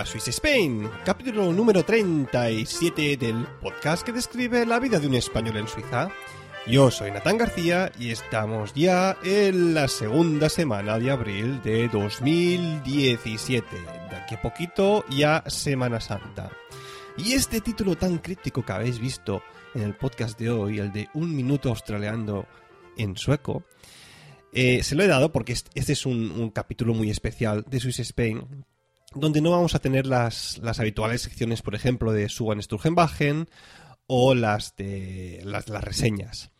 a Swiss Spain, capítulo número 37 del podcast que describe la vida de un español en Suiza. Yo soy Natán García y estamos ya en la segunda semana de abril de 2017. De aquí a poquito ya Semana Santa. Y este título tan crítico que habéis visto en el podcast de hoy, el de Un minuto australiano en sueco, eh, se lo he dado porque este es un, capítulo muy especial de Swiss Spain, donde no vamos a tener las, las habituales secciones, por ejemplo, de Suban Sturgenbachen o las de las, reseñas.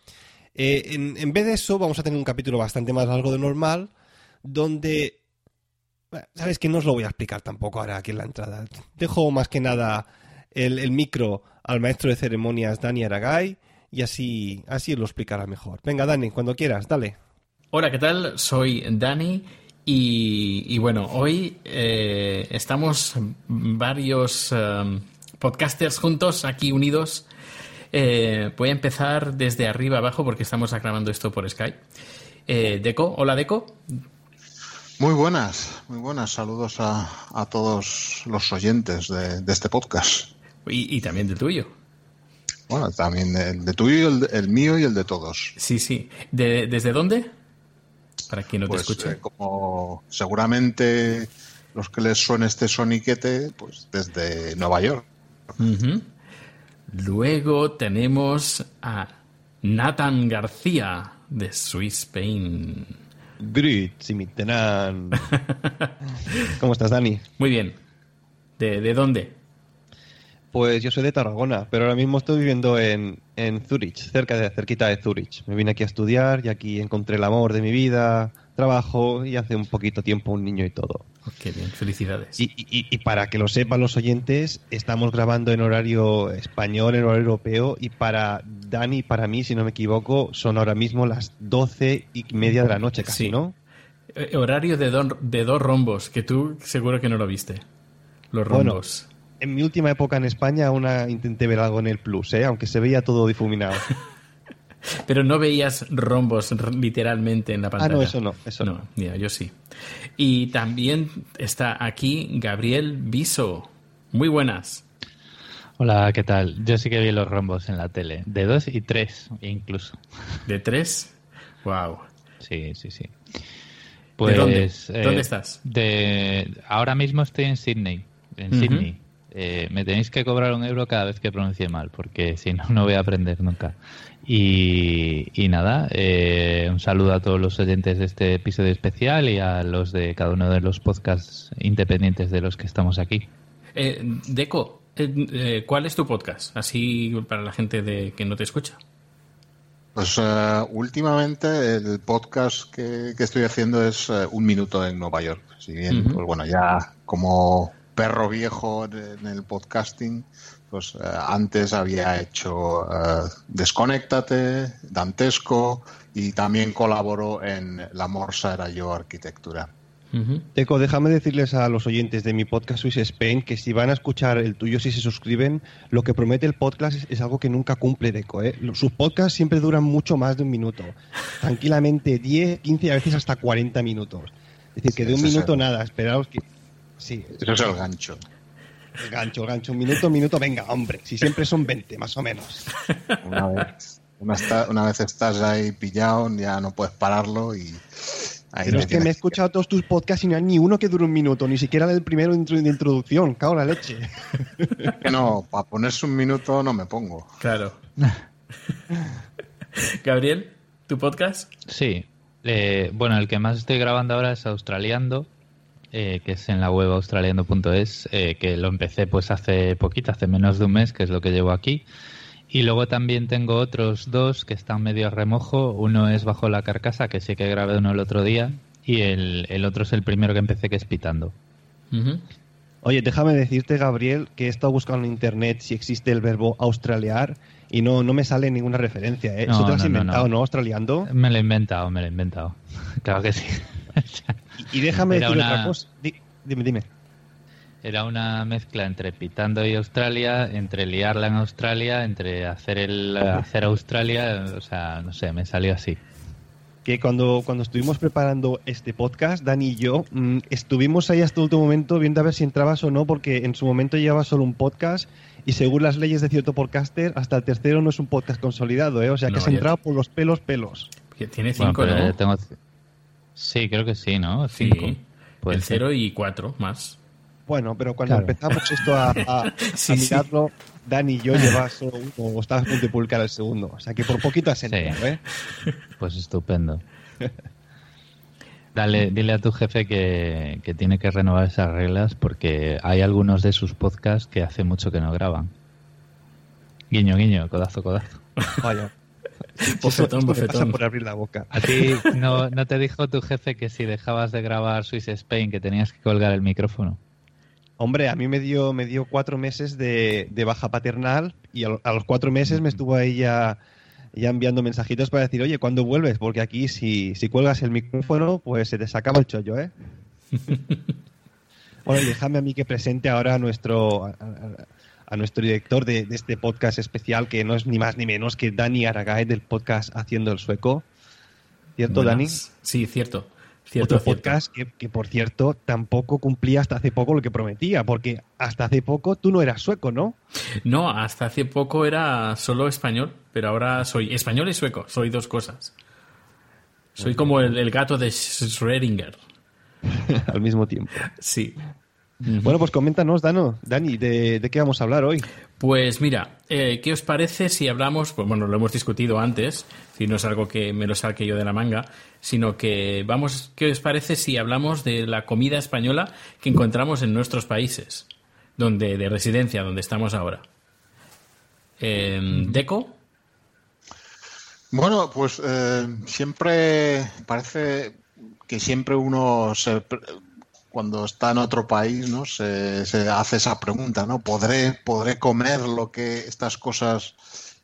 Eh, en, vez de eso, vamos a tener un capítulo bastante más largo de normal, donde... Sabes que no os lo voy a explicar tampoco ahora aquí en la entrada. Dejo más que nada el, el micro al maestro de ceremonias Dani Aragay y así, así lo explicará mejor. Venga, Dani, cuando quieras, dale. Hola, ¿qué tal? Soy Dani y, bueno, hoy eh, estamos varios um, podcasters juntos, aquí unidos. Eh, voy a empezar desde arriba abajo porque estamos grabando esto por Skype. Eh, Deco, hola Deco. Muy buenas, muy buenas. Saludos a, todos los oyentes de, este podcast. Y, también del tuyo. Bueno, también el de tuyo, el, el mío y el de todos. Sí, sí. ¿Desde dónde? Para quien no te pues, escuche? Eh, como seguramente los que les suene este soniquete, pues desde Nueva York. Luego tenemos a Nathan García de Swiss Spain. ¿Cómo estás, Dani? Muy bien. ¿De, ¿De dónde? Pues yo soy de Tarragona, pero ahora mismo estoy viviendo en, en Zurich, cerca de, cerquita de Zurich. Me vine aquí a estudiar y aquí encontré el amor de mi vida, trabajo y hace un poquito tiempo un niño y todo. Oh, qué bien, felicidades. Y, y, para que lo sepan los oyentes, estamos grabando en horario español, en horario europeo, y para Dani y para mí, si no me equivoco, son ahora mismo las doce y media de la noche casi, ¿no? Eh, horario de, de dos rombos, que tú seguro que no lo viste. Los rombos en mi última época en España aún intenté ver algo en el Plus, ¿eh? aunque se veía todo difuminado. Pero no veías rombos literalmente en la pantalla. Ah, no, eso no, eso no. Mira, yo sí. Y también está aquí Gabriel Viso. Muy buenas. Hola, ¿qué tal? Yo sí que vi los rombos en la tele, de dos y tres incluso. ¿De tres? Wow. Sí, sí, sí. Pues, dónde? ¿Dónde eh, estás? De, ahora mismo estoy en Sydney, en Sydney. Eh, me tenéis que cobrar un euro cada vez que pronuncie mal, porque si no, no voy a aprender nunca. Y, nada, eh, un saludo a todos los oyentes de este episodio especial y a los de cada uno de los podcasts independientes de los que estamos aquí. Eh, Deco, ¿cuál es tu podcast? Así para la gente de que no te escucha. Pues últimamente el podcast que, estoy haciendo es Un Minuto en Nueva York. Si bien, pues bueno, ya como perro viejo en el podcasting, pues eh, antes había hecho uh, Desconéctate, Dantesco y también colaboró en La Morsa era yo arquitectura. Teco, déjame decirles a los oyentes de mi podcast Swiss Spain que si van a escuchar el tuyo, si se suscriben, lo que promete el podcast es, algo que nunca cumple Deco. ¿eh? Sus podcasts siempre duran mucho más de un minuto. Tranquilamente 10, 15 a veces hasta 40 minutos. Es decir, que de un minuto nada, esperaos que Sí. Eso es el gancho. El gancho, el gancho. Un minuto, un minuto, venga, hombre. Si siempre son 20, más o menos. Una vez, una, vez estás ahí pillado, ya no puedes pararlo y... Ahí Pero es que me he escuchado todos tus podcasts y no hay ni uno que dure un minuto, ni siquiera el primero de introducción. Cago la leche. Que no, para ponerse un minuto no me pongo. Claro. Gabriel, ¿tu podcast? Sí. Eh, bueno, el que más estoy grabando ahora es Australiando, eh, que es en la web australiano.es, eh, que lo empecé pues hace poquito, hace menos de un mes, que es lo que llevo aquí. Y luego también tengo otros dos que están medio a remojo. Uno es Bajo la Carcasa, que sí que grabé uno el otro día. Y el, el otro es el primero que empecé, que es Pitando. Oye, déjame decirte, Gabriel, que he estado buscando en internet si existe el verbo australiar y no, no me sale ninguna referencia. ¿eh? ¿Eso te lo has inventado, no, Australiando? Me lo he inventado, me lo he inventado. claro que sí. y, déjame decir otra cosa. dime, dime. Era una mezcla entre Pitando y Australia, entre liarla en Australia, entre hacer el hacer Australia, o sea, no sé, me salió así. que cuando, cuando estuvimos preparando este podcast, Dani y yo, mm, estuvimos ahí hasta el último momento viendo a ver si entrabas o no, porque en su momento llevaba solo un podcast y según las leyes de cierto podcaster, hasta el tercero no es un podcast consolidado, ¿eh? O sea que No, has entrado por los pelos pelos. Que tiene Bueno, cinco, pero ¿no? tengo- Sí, creo que sí, ¿no? Sí, Cinco. Puede el ser. cero y cuatro más. Bueno, pero cuando Claro. empezamos esto a, a- a Sí, sí. mirarlo, Dani y yo llevas solo uno, o estabas a punto de publicar el segundo. O sea que por poquito has entrado, ¿eh? Pues estupendo. Dale, dile a tu jefe que, que tiene que renovar esas reglas porque hay algunos de sus podcasts que hace mucho que no graban. Guiño, guiño, codazo, codazo. Vaya. Bofetón, bofetón. por abrir la boca. ¿A ti no, no te dijo tu jefe que si dejabas de grabar Swiss Spain que tenías que colgar el micrófono? Hombre, a mí me dio, me dio cuatro meses de, de baja paternal y a, lo- a los cuatro meses me estuvo ahí ya, ya enviando mensajitos para decir, oye, ¿cuándo vuelves? Porque aquí si, si cuelgas el micrófono, pues se te sacaba el chollo, ¿eh? bueno, déjame a mí que presente ahora a nuestro, a, a- nuestro director de, de este podcast especial, que no es ni más ni menos que Dani Aragae del podcast Haciendo el Sueco. ¿Cierto, Dani? Sí, cierto. Cierto, Otro cierto. podcast que, que, por cierto, tampoco cumplía hasta hace poco lo que prometía, porque hasta hace poco tú no eras sueco, ¿no? No, hasta hace poco era solo español, pero ahora soy español y sueco. Soy dos cosas. Soy como el, el gato de Schrödinger. Al mismo tiempo. Sí. Bueno, pues coméntanos, Dano, Dani, ¿de, de qué vamos a hablar hoy? Pues mira, eh, ¿qué os parece si hablamos? Pues bueno, lo hemos discutido antes, si no es algo que me lo saque yo de la manga, sino que vamos, ¿qué os parece si hablamos de la comida española que encontramos en nuestros países, donde de residencia, donde estamos ahora? Eh, Deco, Bueno, pues eh, siempre parece que siempre uno se, cuando está en otro país, ¿no? Se, se hace esa pregunta, ¿no? ¿Podré, podré comer lo que estas cosas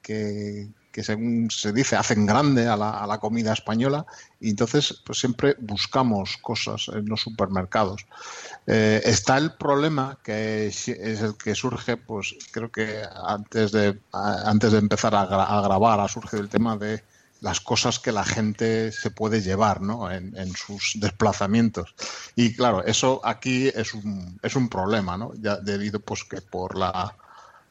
que, que según se dice hacen grande a la, a la comida española? Y entonces, pues siempre buscamos cosas en los supermercados. Eh, está el problema que es el que surge, pues creo que antes de, antes de empezar a, a grabar ha surgido el tema de las cosas que la gente se puede llevar ¿no? en, sus desplazamientos. Y claro, eso aquí es un, es un problema, ¿no? debido pues que por la,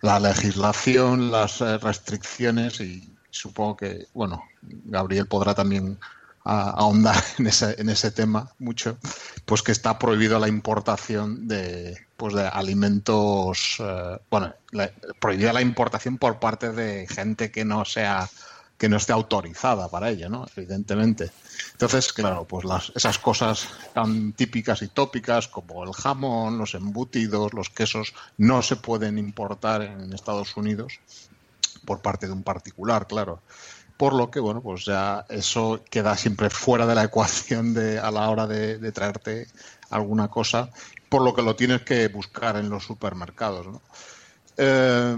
la legislación, las restricciones y supongo que, bueno, Gabriel podrá también ahondar en ese, en ese tema mucho, pues que está prohibido la importación de, pues de alimentos, eh, bueno, prohibida la importación por parte de gente que no sea que no esté autorizada para ello, ¿no? Evidentemente. Entonces, claro, pues las, esas cosas tan típicas y tópicas como el jamón, los embutidos, los quesos, no se pueden importar en Estados Unidos por parte de un particular, claro. Por lo que, bueno, pues ya eso queda siempre fuera de la ecuación de, a la hora de, traerte alguna cosa, por lo que lo tienes que buscar en los supermercados, ¿no? Eh,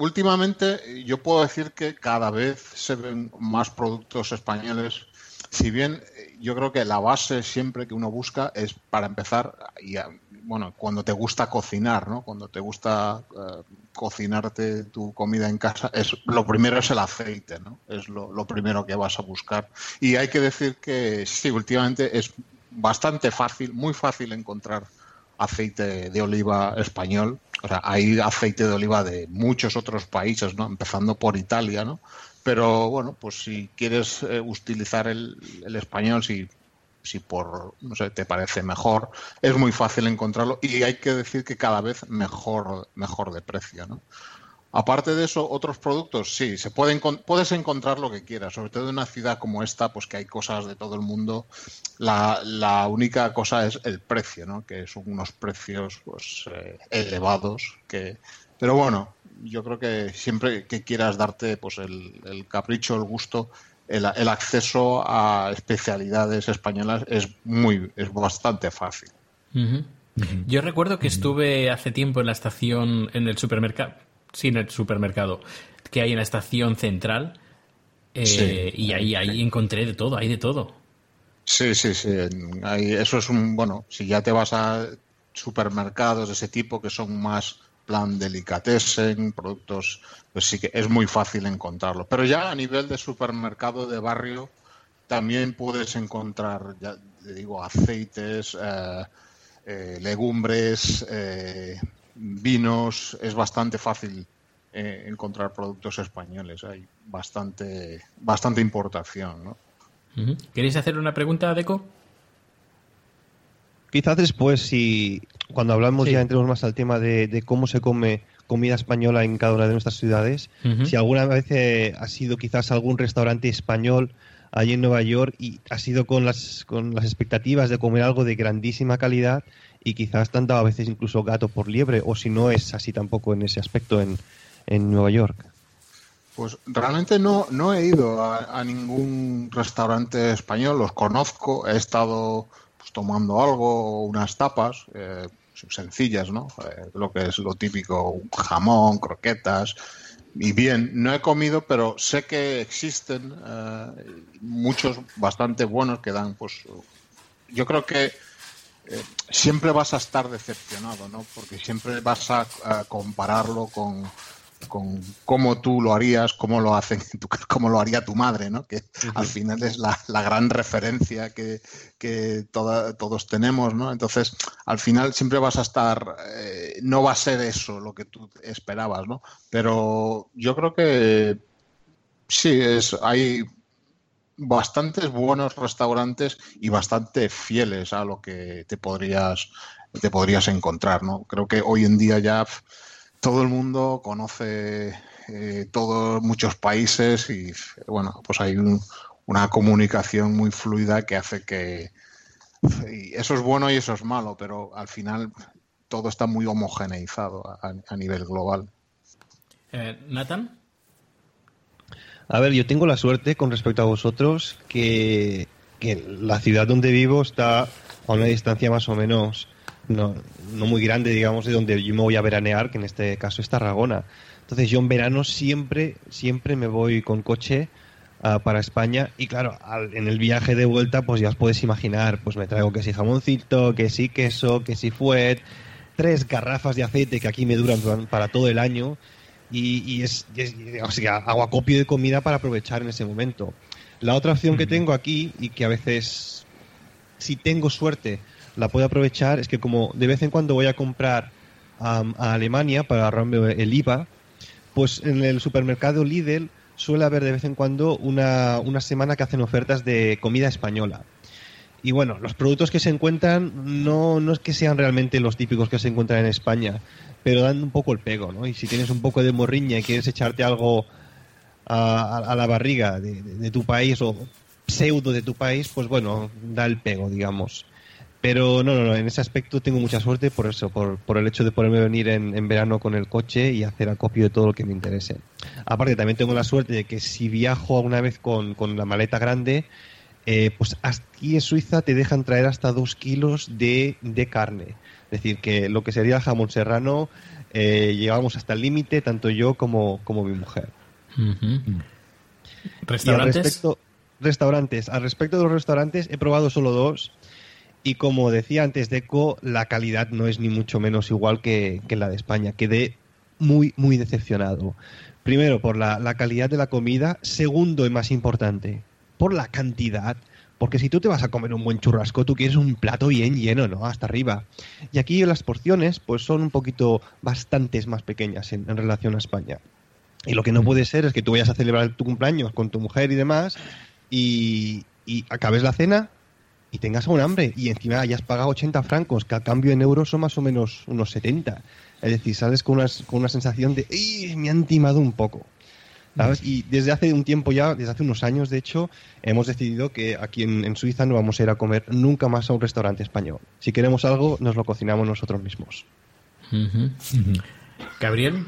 últimamente yo puedo decir que cada vez se ven más productos españoles. Si bien yo creo que la base siempre que uno busca es para empezar, y bueno, cuando te gusta cocinar, ¿no? Cuando te gusta cocinarte tu comida en casa, es lo primero es el aceite, ¿no? Es lo, lo primero que vas a buscar. Y hay que decir que sí, últimamente es bastante fácil, muy fácil encontrar aceite de oliva español. O sea, hay aceite de oliva de muchos otros países, ¿no? Empezando por Italia, ¿no? Pero bueno, pues si quieres eh, utilizar el, el, español, si, si por, no sé, te parece mejor, es muy fácil encontrarlo y hay que decir que cada vez mejor, mejor de precio, ¿no? Aparte de eso, otros productos, sí, se pueden, puedes encontrar lo que quieras, sobre todo en una ciudad como esta, pues que hay cosas de todo el mundo. La, la única cosa es el precio, ¿no? Que son unos precios pues eh, elevados. Que, pero bueno, yo creo que siempre que quieras darte pues el, el capricho, el gusto, el, el, acceso a especialidades españolas es muy, es bastante fácil. Uh -huh. Uh -huh. Yo recuerdo que estuve hace tiempo en la estación, en el supermercado sí, en el supermercado que hay en la estación central eh, sí. y ahí, ahí encontré de todo, hay de todo. Sí, sí, sí. Hay, eso es un, bueno, si ya te vas a supermercados de ese tipo que son más plan delicatessen, productos, pues sí que es muy fácil encontrarlo. Pero ya a nivel de supermercado de barrio, también puedes encontrar, ya digo, aceites, eh, eh, legumbres, vinos. Es bastante fácil encontrar productos españoles. Hay bastante, bastante importación. ¿no? ¿Queréis hacer una pregunta, Deco? Quizás después, si cuando hablamos ya entremos más al tema de, cómo se come comida española en cada una de nuestras ciudades, si alguna vez ha sido quizás algún restaurante español allí en Nueva York y ha sido con las, con las expectativas de comer algo de grandísima calidad y quizás te han dado a veces incluso gato por liebre o si no es así tampoco en ese aspecto en, en Nueva York. Pues realmente no, no he ido a, ningún restaurante español, los conozco, he estado pues, tomando algo, unas tapas, eh, sencillas, ¿no? Eh, lo que es lo típico, jamón, croquetas, y bien, no he comido, pero sé que existen eh, muchos bastante buenos que dan, pues yo creo que eh, siempre vas a estar decepcionado, ¿no? Porque siempre vas a compararlo con, con cómo tú lo harías, cómo lo hacen, cómo lo haría tu madre, ¿no? Que al final es la, gran referencia que, todos tenemos, ¿no? Entonces, al final siempre vas a estar, eh, no va a ser eso lo que tú esperabas, ¿no? Pero yo creo que sí, es, hay bastantes buenos restaurantes y bastante fieles a lo que te podrías, te podrías encontrar, ¿no? Creo que hoy en día ya todo el mundo conoce eh, todos muchos países y bueno, pues hay una comunicación muy fluida que hace que eso es bueno y eso es malo, pero al final todo está muy homogeneizado a, nivel global. Eh, Nathan. A ver, yo tengo la suerte con respecto a vosotros que, que la ciudad donde vivo está a una distancia más o menos no, no muy grande, digamos, de donde yo me voy a veranear, que en este caso es Tarragona. Entonces yo en verano siempre, siempre me voy con coche ah, para España y claro, en el viaje de vuelta pues ya os podéis imaginar, pues me traigo que si jamoncito, que si queso, que si fuet, tres garrafas de aceite que aquí me duran para todo el año y, es, o sea, hago acopio de comida para aprovechar en ese momento. La otra opción que tengo aquí y que a veces, si tengo suerte, la puedo aprovechar es que como de vez en cuando voy a comprar a Alemania para ahorrarme el IVA, pues en el supermercado Lidl suele haber de vez en cuando una, una semana que hacen ofertas de comida española. Y bueno, los productos que se encuentran no, no es que sean realmente los típicos que se encuentran en España, pero dan un poco el pego, ¿no? Y si tienes un poco de morriña y quieres echarte algo a, la barriga de, de, tu país o pseudo de tu país, pues bueno, da el pego, digamos. Pero no, no, no, en ese aspecto tengo mucha suerte por eso, por, por el hecho de poderme venir en, verano con el coche y hacer acopio de todo lo que me interese. Aparte, también tengo la suerte de que si viajo alguna vez con, la maleta grande, eh, pues aquí en Suiza te dejan traer hasta dos kilos de, carne. Es decir, que lo que sería el jamón serrano, eh, llegamos hasta el límite, tanto yo como, como mi mujer. ¿Restaurantes? restaurantes. Al respecto de los restaurantes, he probado solo dos y como decía antes Deco, la calidad no es ni mucho menos igual que, la de España. Quedé muy, muy decepcionado. Primero, por la, calidad de la comida. Segundo, y más importante, por la cantidad. Porque si tú te vas a comer un buen churrasco, tú quieres un plato bien lleno, ¿no? Hasta arriba. Y aquí las porciones, pues son un poquito bastantes más pequeñas en, relación a España. Y lo que no puede ser es que tú vayas a celebrar tu cumpleaños con tu mujer y demás y, y acabes la cena y tengas un hambre y encima hayas pagado 80 francos, que a cambio en euros son más o menos unos 70. Es decir, sales con una, con una sensación de me han timado un poco! ¿Sabes? Y desde hace un tiempo ya, desde hace unos años de hecho, hemos decidido que aquí en, Suiza no vamos a ir a comer nunca más a un restaurante español. Si queremos algo, nos lo cocinamos nosotros mismos. Gabriel.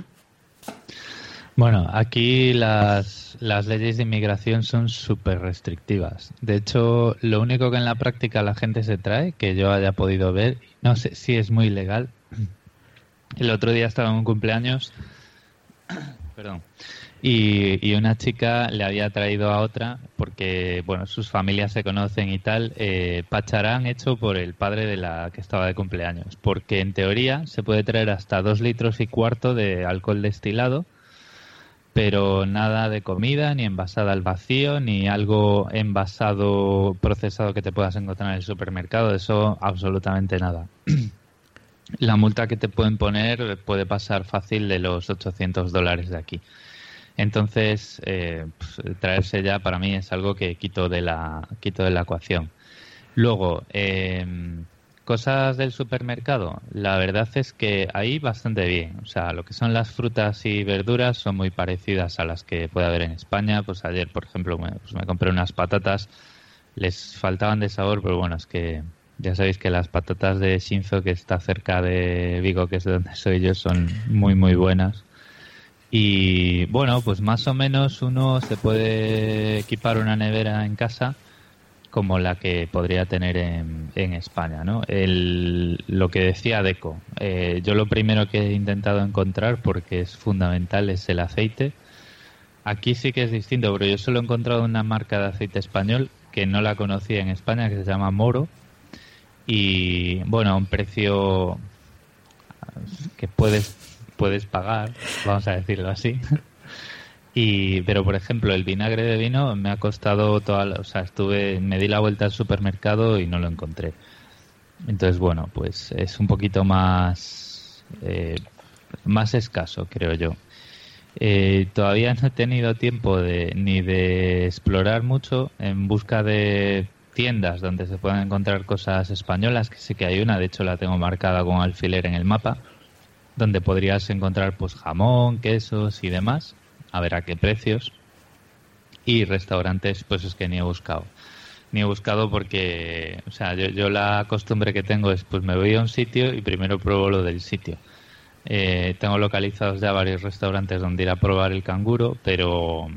Bueno, aquí las, las leyes de inmigración son súper restrictivas. De hecho, lo único que en la práctica la gente se trae, que yo haya podido ver, no sé si es muy legal. El otro día estaba en un cumpleaños, perdón, y, una chica le había traído a otra, porque, bueno, sus familias se conocen y tal, eh, pacharán hecho por el padre de la que estaba de cumpleaños. Porque en teoría se puede traer hasta dos litros y cuarto de alcohol destilado pero nada de comida, ni envasada al vacío, ni algo envasado, procesado que te puedas encontrar en el supermercado, eso absolutamente nada. La multa que te pueden poner puede pasar fácil de los 800 dólares de aquí. Entonces, eh, pues, traerse ya para mí es algo que quito de la, quito de la ecuación. Luego, eh, cosas del supermercado, la verdad es que ahí bastante bien. O sea, lo que son las frutas y verduras son muy parecidas a las que puede haber en España. Pues ayer, por ejemplo, me, pues me compré unas patatas, les faltaban de sabor, pero bueno, es que ya sabéis que las patatas de Shinzo, que está cerca de Vigo, que es de donde soy yo, son muy, muy buenas. Y bueno, pues más o menos uno se puede equipar una nevera en casa como la que podría tener en, en España, ¿no? El, lo que decía Deco, eh, yo lo primero que he intentado encontrar, porque es fundamental, es el aceite. Aquí sí que es distinto, pero yo solo he encontrado una marca de aceite español que no la conocía en España, que se llama Moro. Y bueno, a un precio que puedes, puedes pagar, vamos a decirlo así. Y, pero por ejemplo, el vinagre de vino me ha costado toda la, o sea, estuve, me di la vuelta al supermercado y no lo encontré. Entonces, bueno, pues es un poquito más, eh, más escaso, creo yo. Eh, todavía no he tenido tiempo de, ni de explorar mucho en busca de tiendas donde se puedan encontrar cosas españolas, que sí que hay una, de hecho la tengo marcada con alfiler en el mapa, donde podrías encontrar pues jamón, quesos y demás a ver a qué precios. Y restaurantes, pues es que ni he buscado. Ni he buscado porque, o sea, yo, la costumbre que tengo es, pues me voy a un sitio y primero pruebo lo del sitio. Eh, tengo localizados ya varios restaurantes donde ir a probar el canguro, pero,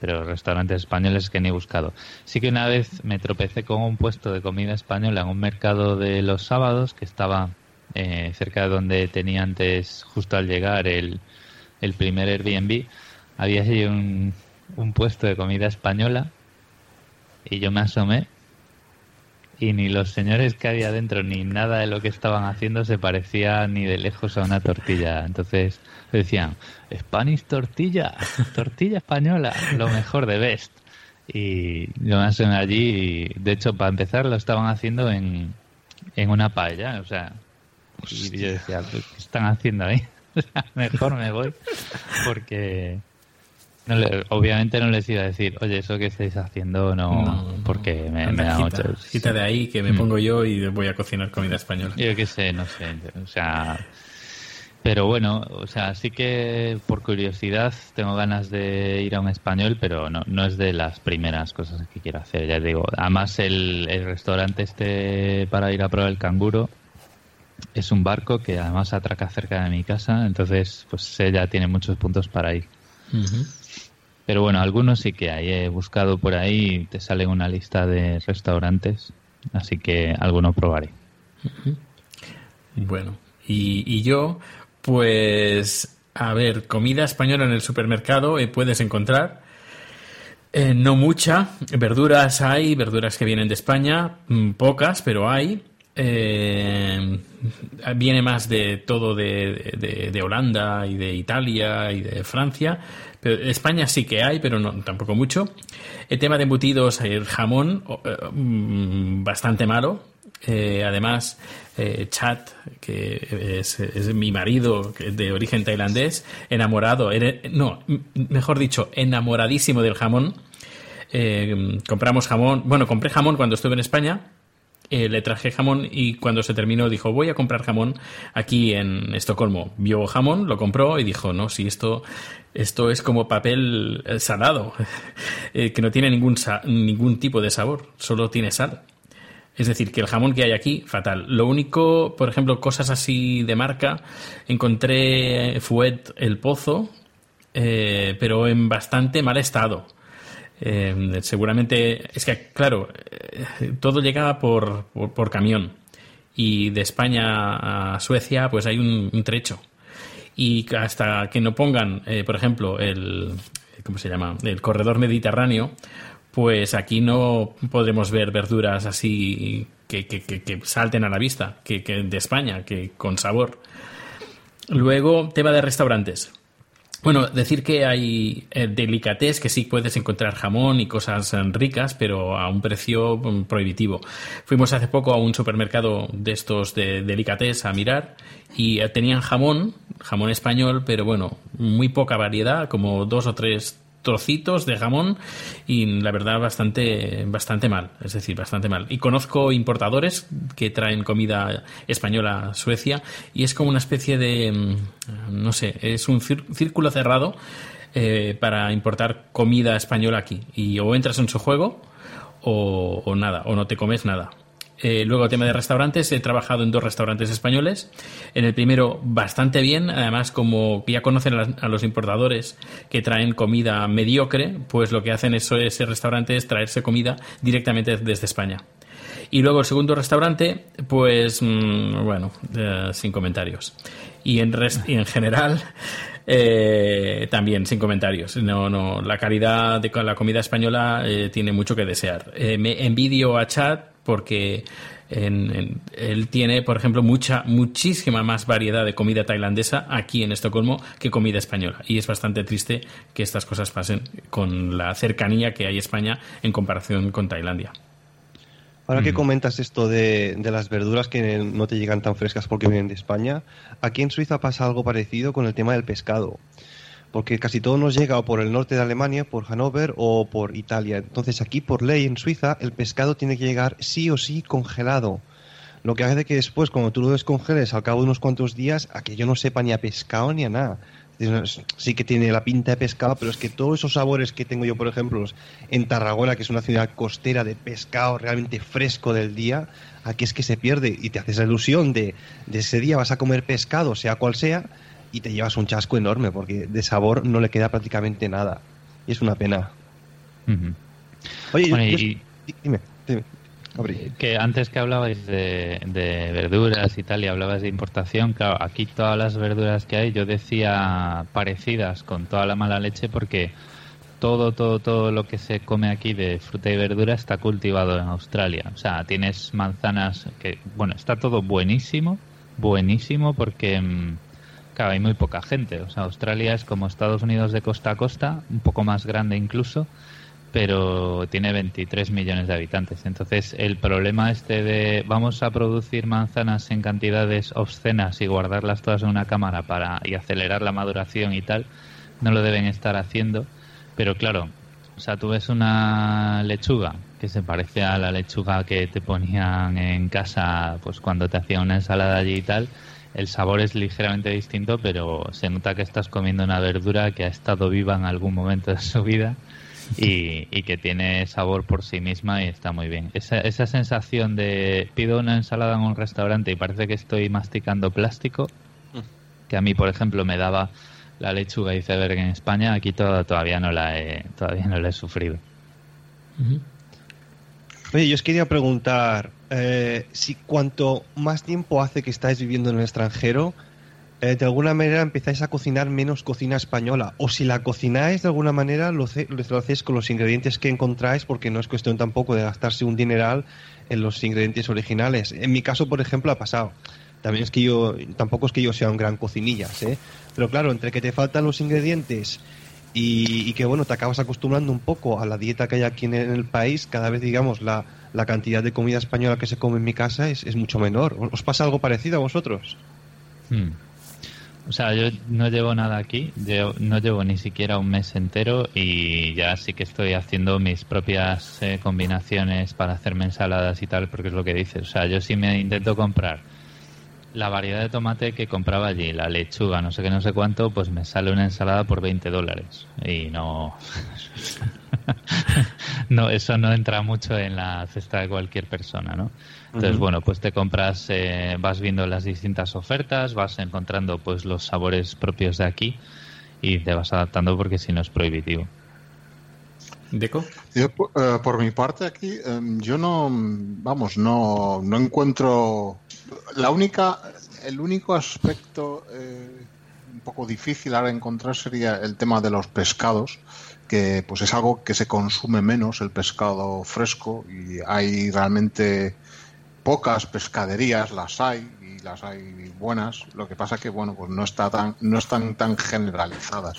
pero restaurantes españoles que ni he buscado. Sí que una vez me tropecé con un puesto de comida española en un mercado de los sábados que estaba eh, cerca de donde tenía antes, justo al llegar, el, el primer Airbnb había allí un, un puesto de comida española y yo me asomé y ni los señores que había dentro ni nada de lo que estaban haciendo se parecía ni de lejos a una tortilla. Entonces decían, Spanish tortilla, tortilla española, lo mejor de best. Y yo me asomé allí y de hecho para empezar lo estaban haciendo en, en una paella, o sea, y yo decía, ¿qué están haciendo ahí? mejor me voy porque obviamente no les iba a decir, oye, eso que estáis haciendo no, porque me, da mucho. Quita de ahí que me mm. pongo yo y voy a cocinar comida española. Yo qué sé, no sé. O sea, pero bueno, o sea, sí que por curiosidad tengo ganas de ir a un español, pero no, no es de las primeras cosas que quiero hacer, ya digo. Además, el, el restaurante este para ir a probar el canguro es un barco que además atraca cerca de mi casa, entonces pues ella tiene muchos puntos para ir. Pero bueno, algunos sí que hay. He buscado por ahí y te sale una lista de restaurantes, así que alguno probaré. Bueno, y, yo, pues, a ver, comida española en el supermercado eh, puedes encontrar. Eh, no mucha, verduras hay, verduras que vienen de España, mm, pocas, pero hay. Eh, viene más de todo de, de, Holanda y de Italia y de Francia, España sí que hay, pero no, tampoco mucho. El tema de embutidos, el jamón, eh, mm, bastante malo. Eh, además, eh, Chat, que es, mi marido de origen tailandés, enamorado, no, mejor dicho, enamoradísimo del jamón. compramos jamón, bueno, compré jamón cuando estuve en España eh, le traje jamón y cuando se terminó dijo voy a comprar jamón aquí en Estocolmo. Vio jamón, lo compró y dijo no, si esto, esto es como papel eh, salado, eh, que no tiene ningún, ningún tipo de sabor, solo tiene sal. Es decir, que el jamón que hay aquí, fatal. Lo único, por ejemplo, cosas así de marca, encontré Fuet el Pozo, pero en bastante mal estado. Eh, seguramente, es que, claro, eh, todo llega por, por, camión. Y de España a Suecia, pues hay un, trecho. Y hasta que no pongan, eh, por ejemplo, el. ¿Cómo se llama? El corredor mediterráneo, pues aquí no podremos ver verduras así que, que, que, salten a la vista, que, de España, que con sabor. Luego, tema de restaurantes. Bueno, decir que hay eh, delicatés, que sí puedes encontrar jamón y cosas eh, ricas, pero a un precio mm, prohibitivo. Fuimos hace poco a un supermercado de estos de delicatés a mirar y eh, tenían jamón, jamón español, pero bueno, muy poca variedad, como dos o tres trocitos de jamón y la verdad bastante bastante mal, es decir, bastante mal. Y conozco importadores que traen comida española a Suecia y es como una especie de mm, no sé, es un círculo cerrado eh, para importar comida española aquí y o entras en su juego o, o nada, o no te comes nada. Eh, luego, tema de restaurantes, he trabajado en dos restaurantes españoles. En el primero, bastante bien. Además, como ya conocen a, los importadores que traen comida mediocre, pues lo que hacen eso, ese restaurante es traerse comida directamente desde España. Y luego el segundo restaurante, pues mm, bueno, eh, sin comentarios. Y en, en general, eh, también sin comentarios. No, no, la calidad de la comida española tiene mucho que desear. me envidio a Chad porque él tiene, por ejemplo, mucha, muchísima más variedad de comida tailandesa aquí en Estocolmo que comida española. Y es bastante triste que estas cosas pasen con la cercanía que hay España en comparación con Tailandia. Ahora que comentas esto de, de, las verduras que no te llegan tan frescas porque vienen de España, aquí en Suiza pasa algo parecido con el tema del pescado porque casi todo nos llega o por el norte de Alemania, por Hannover o por Italia. Entonces aquí por ley en Suiza el pescado tiene que llegar sí o sí congelado. Lo que hace que después, cuando tú lo descongeles al cabo de unos cuantos días, a que yo no sepa ni a pescado ni a nada. Sí que tiene la pinta de pescado, pero es que todos esos sabores que tengo yo, por ejemplo, en Tarragona, que es una ciudad costera de pescado realmente fresco del día, aquí es que se pierde y te haces la ilusión de, de ese día vas a comer pescado, sea cual sea, y te llevas un chasco enorme porque de sabor no le queda prácticamente nada. Y es una pena. Oye, dime, dime. Que antes que hablabais de, verduras y tal, y hablabas de importación, claro, aquí todas las verduras que hay, yo decía parecidas con toda la mala leche porque todo, todo, todo lo que se come aquí de fruta y verdura está cultivado en Australia. O sea, tienes manzanas que, bueno, está todo buenísimo, buenísimo porque... Mm, Claro, hay muy poca gente. O sea, Australia es como Estados Unidos de costa a costa, un poco más grande incluso, pero tiene 23 millones de habitantes. Entonces, el problema este de vamos a producir manzanas en cantidades obscenas y guardarlas todas en una cámara para y acelerar la maduración y tal, no lo deben estar haciendo. Pero claro, o sea, tú ves una lechuga que se parece a la lechuga que te ponían en casa, pues cuando te hacían una ensalada allí y tal el sabor es ligeramente distinto, pero se nota que estás comiendo una verdura que ha estado viva en algún momento de su vida y, que tiene sabor por sí misma y está muy bien. Esa, esa sensación de pido una ensalada en un restaurante y parece que estoy masticando plástico, que a mí, por ejemplo, me daba la lechuga iceberg en España, aquí todavía no la he, todavía no la he sufrido. Oye, yo os quería preguntar eh, si cuanto más tiempo hace que estáis viviendo en el extranjero, eh, de alguna manera empezáis a cocinar menos cocina española. O si la cocináis de alguna manera, lo, lo, hacéis con los ingredientes que encontráis, porque no es cuestión tampoco de gastarse un dineral en los ingredientes originales. En mi caso, por ejemplo, ha pasado. También es que yo, tampoco es que yo sea un gran cocinillas, ¿eh? Pero claro, entre que te faltan los ingredientes y, que bueno, te acabas acostumbrando un poco a la dieta que hay aquí en el país, cada vez digamos la, la cantidad de comida española que se come en mi casa es, es mucho menor. ¿Os pasa algo parecido a vosotros? Hmm. O sea, yo no llevo nada aquí, yo no llevo ni siquiera un mes entero y ya sí que estoy haciendo mis propias eh, combinaciones para hacerme ensaladas y tal, porque es lo que dices. O sea, yo sí me intento comprar la variedad de tomate que compraba allí, la lechuga, no sé qué, no sé cuánto, pues me sale una ensalada por 20 dólares. Y no. no, eso no entra mucho en la cesta de cualquier persona, ¿no? Entonces, bueno, pues te compras, eh, vas viendo las distintas ofertas, vas encontrando pues los sabores propios de aquí y te vas adaptando porque si no es prohibitivo. ¿Deco? Yo, eh, por mi parte aquí, em, yo no, vamos, no, no encuentro la única, el único aspecto eh, un poco difícil ahora encontrar sería el tema de los pescados, que pues es algo que se consume menos el pescado fresco y hay realmente pocas pescaderías, las hay y las hay buenas. Lo que pasa que bueno, pues no está tan, no están tan generalizadas.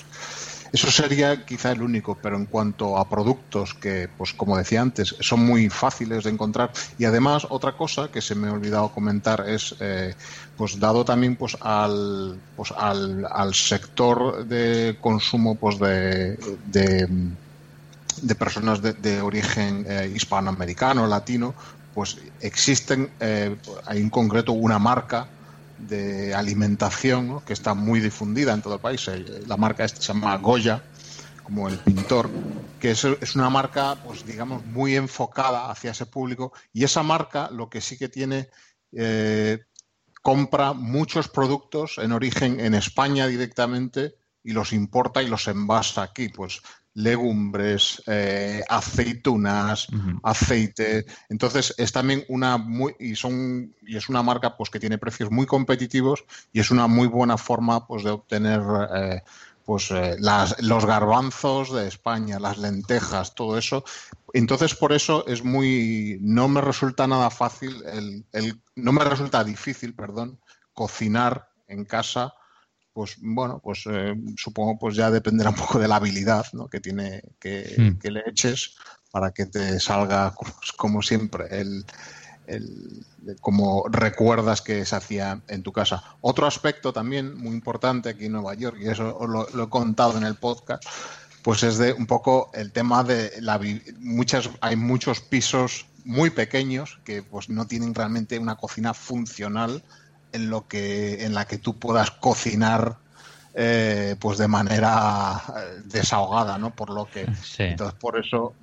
Eso sería quizá el único, pero en cuanto a productos que, pues como decía antes, son muy fáciles de encontrar. Y además otra cosa que se me ha olvidado comentar es, eh, pues dado también pues al, pues al, al sector de consumo pues de, de, personas de, origen eh, hispanoamericano, latino, pues existen, eh, en concreto una marca de alimentación que está muy difundida en todo el país. Eh, la marca se llama Goya, como el pintor, que es, es, una marca, pues digamos, muy enfocada hacia ese público. Y esa marca lo que sí que tiene, eh, compra muchos productos en origen en España directamente y los importa y los envasa aquí. Pues legumbres, eh, aceitunas, aceite. Entonces es también una muy y son y es una marca pues que tiene precios muy competitivos y es una muy buena forma pues de obtener eh, pues eh, las, los garbanzos de España, las lentejas, todo eso. Entonces por eso es muy no me resulta nada fácil el, el no me resulta difícil, perdón, cocinar en casa pues bueno, pues eh, supongo pues ya dependerá un poco de la habilidad ¿no? que tiene hmm. que, le eches para que te salga como, siempre el, como recuerdas que se hacía en tu casa. Otro aspecto también muy importante aquí en Nueva York, y eso lo, lo he contado en el podcast, pues es de un poco el tema de la muchas hay muchos pisos muy pequeños que pues no tienen realmente una cocina funcional en lo que en la que tú puedas cocinar eh, pues de manera eh, desahogada, ¿no? Por lo que entonces por eso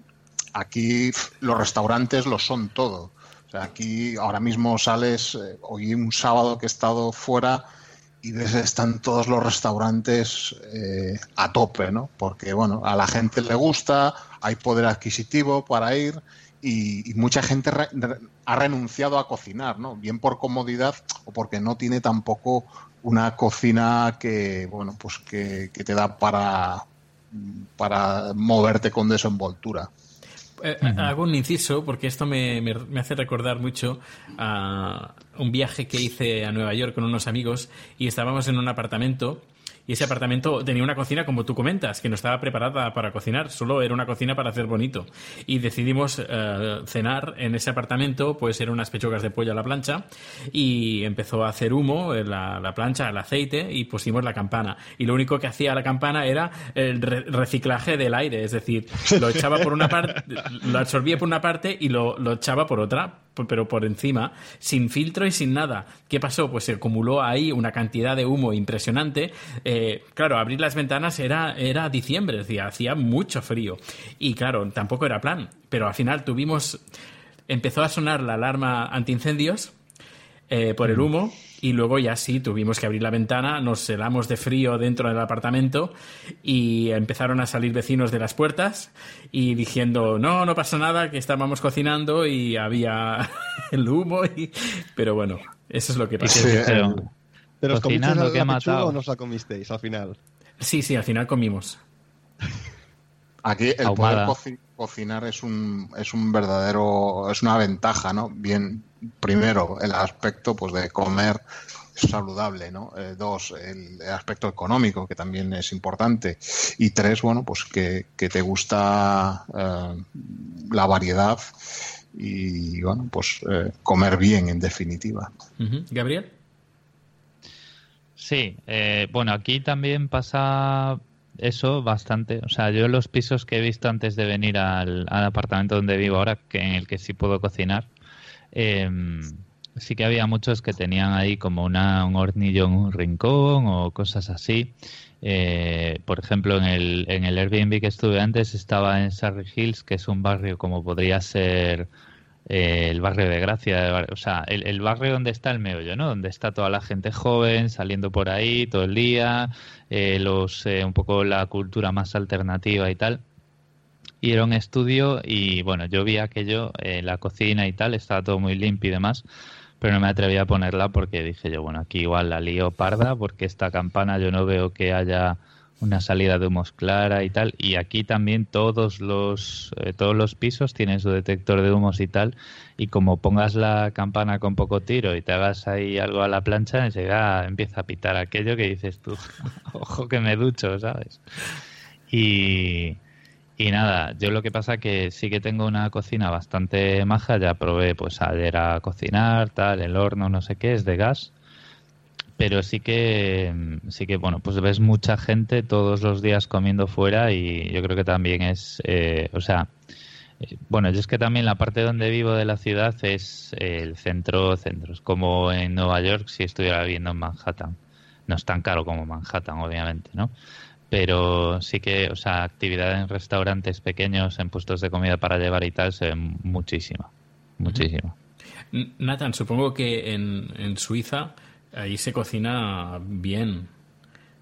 aquí los restaurantes lo son todo. O sea, aquí ahora mismo sales eh, hoy un sábado que he estado fuera y ves están todos los restaurantes a tope, ¿no? Porque bueno, a la gente le gusta, hay poder adquisitivo para ir y, mucha gente ha renunciado a cocinar, ¿no? Bien por comodidad o porque no tiene tampoco una cocina que, bueno, pues que, te da para, para moverte con desenvoltura. Eh, hago un inciso porque esto me, me, hace recordar mucho a un viaje que hice a Nueva York con unos amigos y estábamos en un apartamento y ese apartamento tenía una cocina como tú comentas, que no estaba preparada para cocinar, solo era una cocina para hacer bonito. Y decidimos eh, cenar en ese apartamento, pues eran unas pechugas de pollo a la plancha y empezó a hacer humo la, la plancha, el aceite y pusimos la campana. Y lo único que hacía la campana era el reciclaje del aire, es decir, lo echaba por una parte, lo absorbía por una parte y lo, lo echaba por otra pero por encima, sin filtro y sin nada. ¿Qué pasó? Pues se acumuló ahí una cantidad de humo impresionante. Eh, claro, abrir las ventanas era, era diciembre, decía, hacía mucho frío. Y claro, tampoco era plan. Pero al final tuvimos. Empezó a sonar la alarma antiincendios eh, por el humo y luego ya sí tuvimos que abrir la ventana, nos helamos de frío dentro del apartamento y empezaron a salir vecinos de las puertas y diciendo no, no pasa nada, que estábamos cocinando y había el humo, y... pero bueno, eso es lo que pasó. pero, cocinando, ¿qué matado? o no la comisteis al final? Sí, sí, al final comimos. Aquí el poder cocinar es un, es un verdadero, es una ventaja, ¿no? Bien, primero, el aspecto pues de comer saludable, ¿no? Eh, dos, el, aspecto económico, que también es importante. Y tres, bueno, pues que, te gusta eh, la variedad y, bueno, pues eh, comer bien, en definitiva. Gabriel. Sí, bueno, aquí también pasa eso bastante. O sea, yo los pisos que he visto antes de venir al, apartamento donde vivo ahora, que en el que sí puedo cocinar, em, sí que había muchos que tenían ahí como una, un hornillo en un rincón o cosas así. Eh, por ejemplo, en el, en el Airbnb que estuve antes estaba en Surrey Hills, que es un barrio como podría ser eh, el barrio de Gracia, o sea, el, barrio donde está el meollo, ¿no? Donde está toda la gente joven saliendo por ahí todo el día, eh, los eh, un poco la cultura más alternativa y tal. Y era un estudio y bueno, yo vi aquello, la cocina y tal, estaba todo muy limpio y demás, pero no me atreví a ponerla porque dije yo, bueno, aquí igual la lío parda porque esta campana yo no veo que haya una salida de humos clara y tal. Y aquí también todos los, eh, todos los pisos tienen su detector de humos y tal. Y como pongas la campana con poco tiro y te hagas ahí algo a la plancha, enseguida empieza a pitar aquello que dices tú, ojo que me ducho, ¿sabes? Y, y nada, yo lo que pasa que sí que tengo una cocina bastante maja, ya probé pues ayer a cocinar, tal, el horno, no sé qué, es de gas. Pero sí que sí que bueno pues ves mucha gente todos los días comiendo fuera y yo creo que también es eh, o sea eh, bueno yo es que también la parte donde vivo de la ciudad es el centro centro es como en Nueva York si estuviera viviendo en Manhattan. No es tan caro como Manhattan obviamente no pero sí que o sea actividad en restaurantes pequeños en puestos de comida para llevar y tal se ve muchísima muchísima Nathan supongo que en, en Suiza ahí se cocina bien.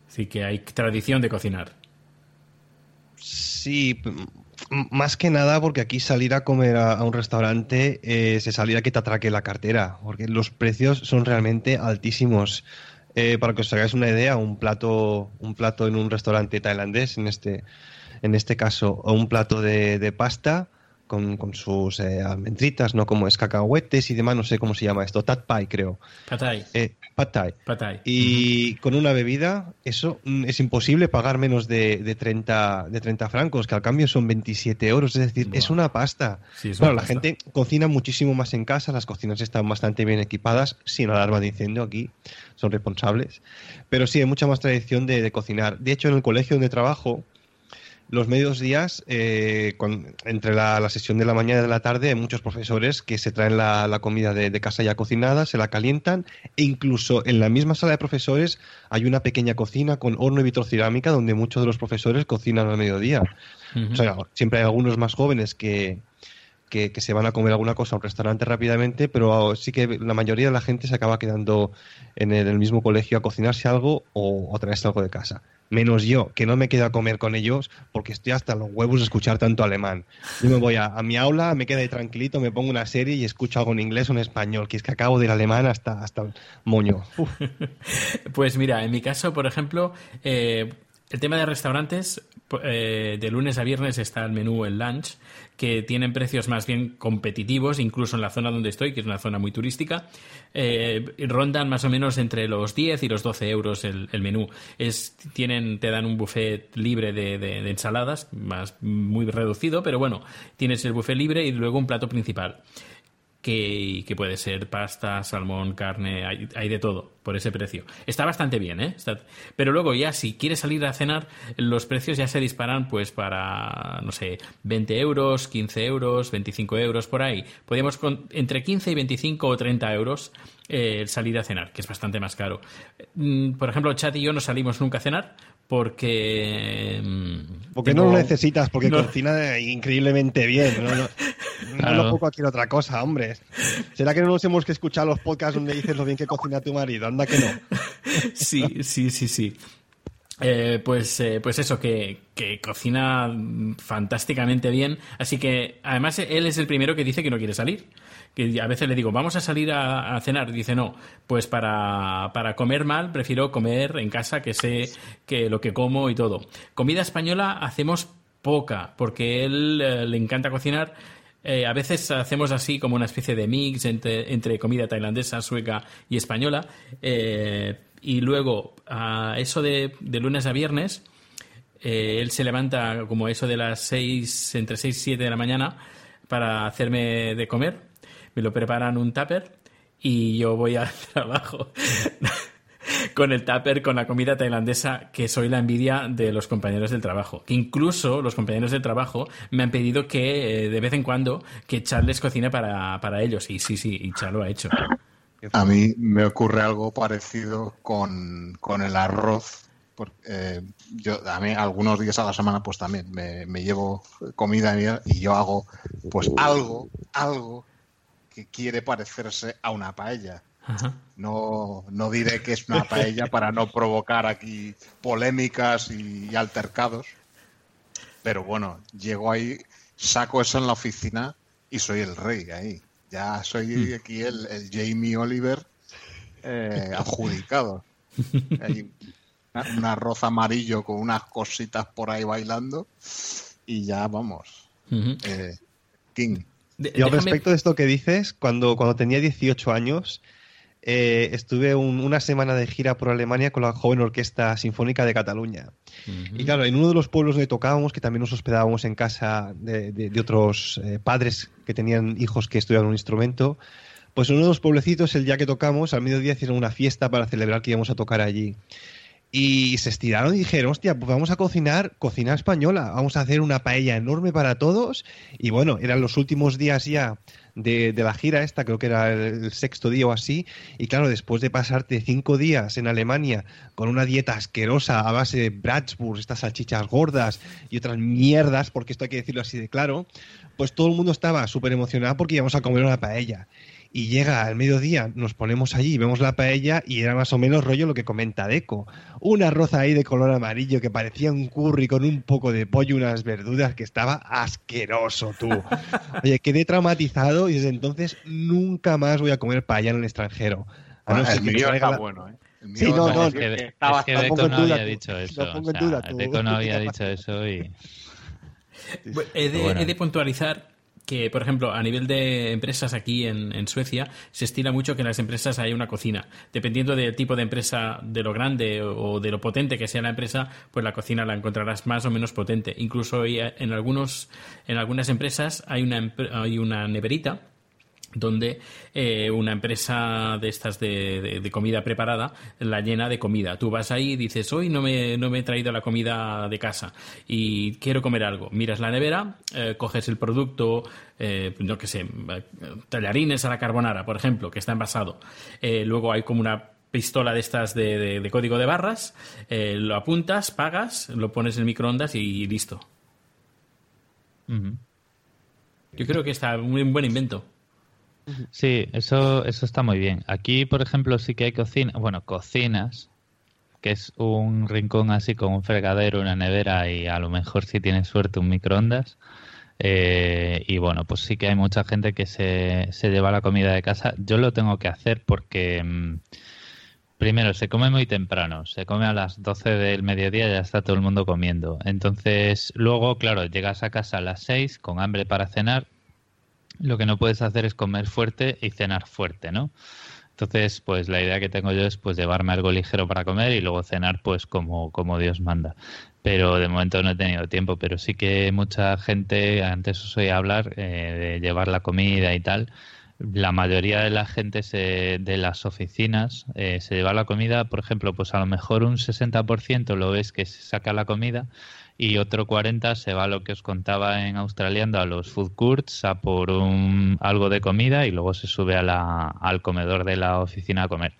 Así que hay tradición de cocinar. Sí, más que nada porque aquí salir a comer a, un restaurante es salir a que te atraque la cartera, porque los precios son realmente altísimos. Eh, para que os hagáis una idea, un plato, un plato en un restaurante tailandés, en este, en este caso, o un plato de, de pasta, con, con sus eh, almendritas, ¿no? Como es cacahuetes y demás, no sé cómo se llama esto, tat pai creo. Patay. Eh, pad thai. Y con una bebida, eso mm, es imposible pagar menos de, de, 30, de 30 francos, que al cambio son 27 euros, es decir, es una pasta. Sí, es claro, una la gente cocina muchísimo más en casa, las cocinas están bastante bien equipadas, sin alarma de incendio aquí, son responsables. Pero sí, hay mucha más tradición de, de cocinar. De hecho, en el colegio donde trabajo, los medios días, eh, con- entre la, la sesión de la mañana y de la tarde, hay muchos profesores que se traen la, la comida de, de casa ya cocinada, se la calientan, e incluso en la misma sala de profesores hay una pequeña cocina con horno y vitrocerámica donde muchos de los profesores cocinan al mediodía. O sea, siempre hay algunos más jóvenes que, que, se van a comer alguna cosa a un restaurante rápidamente, pero sí que la mayoría de la gente se acaba quedando en el, mismo colegio a cocinarse algo o a traerse algo de casa. Menos yo, que no me quedo a comer con ellos porque estoy hasta los huevos de escuchar tanto alemán. Yo me voy a, mi aula, me quedo ahí tranquilito, me pongo una serie y escucho algo en inglés o en español, que es que acabo del alemán hasta, hasta el moño. Pues mira, en mi caso, por ejemplo, eh, el tema de restaurantes, eh, de lunes a viernes está el menú, el lunch, que tienen precios más bien competitivos, incluso en la zona donde estoy, que es una zona muy turística, eh, rondan más o menos entre los 10 y los 12 euros el, menú. Es, tienen, te dan un buffet libre de, de- de ensaladas, más muy reducido, pero bueno, tienes el buffet libre y luego un plato principal que, que puede ser pasta, salmón, carne, hay, hay de todo por ese precio. Está bastante bien, ¿eh? Está- pero luego ya si quieres salir a cenar, los precios ya se disparan pues para, no sé, 20 euros, 15 euros, 25 euros por ahí. Podríamos con entre 15 y 25 o 30 euros eh, salir a cenar, que es bastante más caro. Mm, Por ejemplo, Chat y yo no salimos nunca a cenar porque... mm, Porque tengo- no lo necesitas, porque No. cocina increíblemente bien. No, no, no Claro. lo pongo aquí en otra cosa, hombre. ¿Será que no nos hemos que escuchar los podcasts donde dices lo bien que cocina tu marido? Anda que no. Sí, sí, sí, sí. Eh, pues, eh, pues eso, que, que cocina fantásticamente bien. Así que, además, él es el primero que dice que no quiere salir. Que a veces le digo, vamos a salir a, a cenar. Dice, no, pues para, para comer mal, prefiero comer en casa, que sé que lo que como y todo. Comida española hacemos poca, porque él eh, le encanta cocinar. Eh, a veces hacemos así como una especie de mix entre, comida tailandesa, sueca y española. Eh, y luego, eso de, de lunes a viernes, eh, él se levanta como eso de las 6, entre 6 y 7 de la mañana para hacerme de comer. Me lo preparan un tupper y yo voy al trabajo con el tupper, con la comida tailandesa, que soy la envidia de los compañeros del trabajo. Que incluso los compañeros del trabajo me han pedido que eh, de vez en cuando que Charles cocine para, para ellos. Y sí, sí, y Char lo ha hecho. A mí me ocurre algo parecido con, con el arroz. Porque, eh, yo a mí algunos días a la semana pues también me, me llevo comida y yo hago pues algo, algo que quiere parecerse a una paella. Ajá. No, no diré que es una paella para no provocar aquí polémicas y, y altercados. Pero bueno, llego ahí, saco eso en la oficina y soy el rey ahí. Ya soy aquí el, el Jamie Oliver eh, adjudicado. Ahí, un arroz amarillo con unas cositas por ahí bailando y ya vamos. Eh, King. Yo respecto de esto que dices, cuando, cuando tenía 18 años, eh, estuve una semana de gira por Alemania con la joven Orquesta Sinfónica de Cataluña. Y claro, en uno de los pueblos donde tocábamos, que también nos hospedábamos en casa de, otros eh, padres que tenían hijos que estudiaban un instrumento, pues en uno de los pueblecitos, el día que tocamos, al mediodía hicieron una fiesta para celebrar que íbamos a tocar allí. Y se estiraron y dijeron, hostia, pues vamos a cocinar cocina española, vamos a hacer una paella enorme para todos. Y bueno, eran los últimos días ya de, la gira esta, creo que era el, sexto día o así. Y claro, después de pasarte cinco días en Alemania con una dieta asquerosa a base de Bratwurst, estas salchichas gordas y otras mierdas, porque esto hay que decirlo así de claro, pues todo el mundo estaba súper emocionado porque íbamos a comer una paella y llega al mediodía, nos ponemos allí, vemos la paella y era más o menos rollo lo que comenta Deco. Un arroz ahí de color amarillo que parecía un curry con un poco de pollo y unas verduras que estaba asqueroso, tú. Oye, quedé traumatizado y desde entonces nunca más voy a comer paella en el extranjero. A no el mío está bueno, ¿eh? Sí, no, no, es que, es que Deco no había dicho eso. Deco no había dicho eso y... He de, he de puntualizar que, por ejemplo, a nivel de empresas aquí en, Suecia, se estila mucho que en las empresas haya una cocina. Dependiendo del tipo de empresa, de lo grande o de lo potente que sea la empresa, pues la cocina la encontrarás más o menos potente. Incluso en, algunos, en algunas empresas hay una, hay una neverita donde eh, una empresa de estas de, comida preparada la llena de comida. Tú vas ahí y dices, hoy no me, no me he traído la comida de casa y quiero comer algo. Miras la nevera, eh, coges el producto, eh, no que sé, tallarines a la carbonara, por ejemplo, que está envasado. luego hay como una pistola de estas de, código de barras, lo apuntas, pagas, lo pones en microondas y listo. Yo creo que está un buen invento. Sí, eso, eso está muy bien. Aquí, por ejemplo, sí que hay cocina, bueno, cocinas, que es un rincón así con un fregadero, una nevera y a lo mejor si tienes suerte un microondas. Eh, y bueno, pues sí que hay mucha gente que se, se lleva la comida de casa. Yo lo tengo que hacer porque mm, primero se come muy temprano, se come a las 12 del mediodía y ya está todo el mundo comiendo. Entonces, luego, claro, llegas a casa a las 6 con hambre para cenar lo que no puedes hacer es comer fuerte y cenar fuerte, ¿no? Entonces, pues la idea que tengo yo es pues llevarme algo ligero para comer y luego cenar pues como, como Dios manda. Pero de momento no he tenido tiempo, pero sí que mucha gente, antes os oí hablar eh, de llevar la comida y tal. La mayoría de la gente se, de las oficinas eh, se lleva la comida, por ejemplo, pues a lo mejor un 60% lo ves que se saca la comida y otro 40 se va a lo que os contaba en Australiando a los food courts a por un, algo de comida y luego se sube a la, al comedor de la oficina a comer.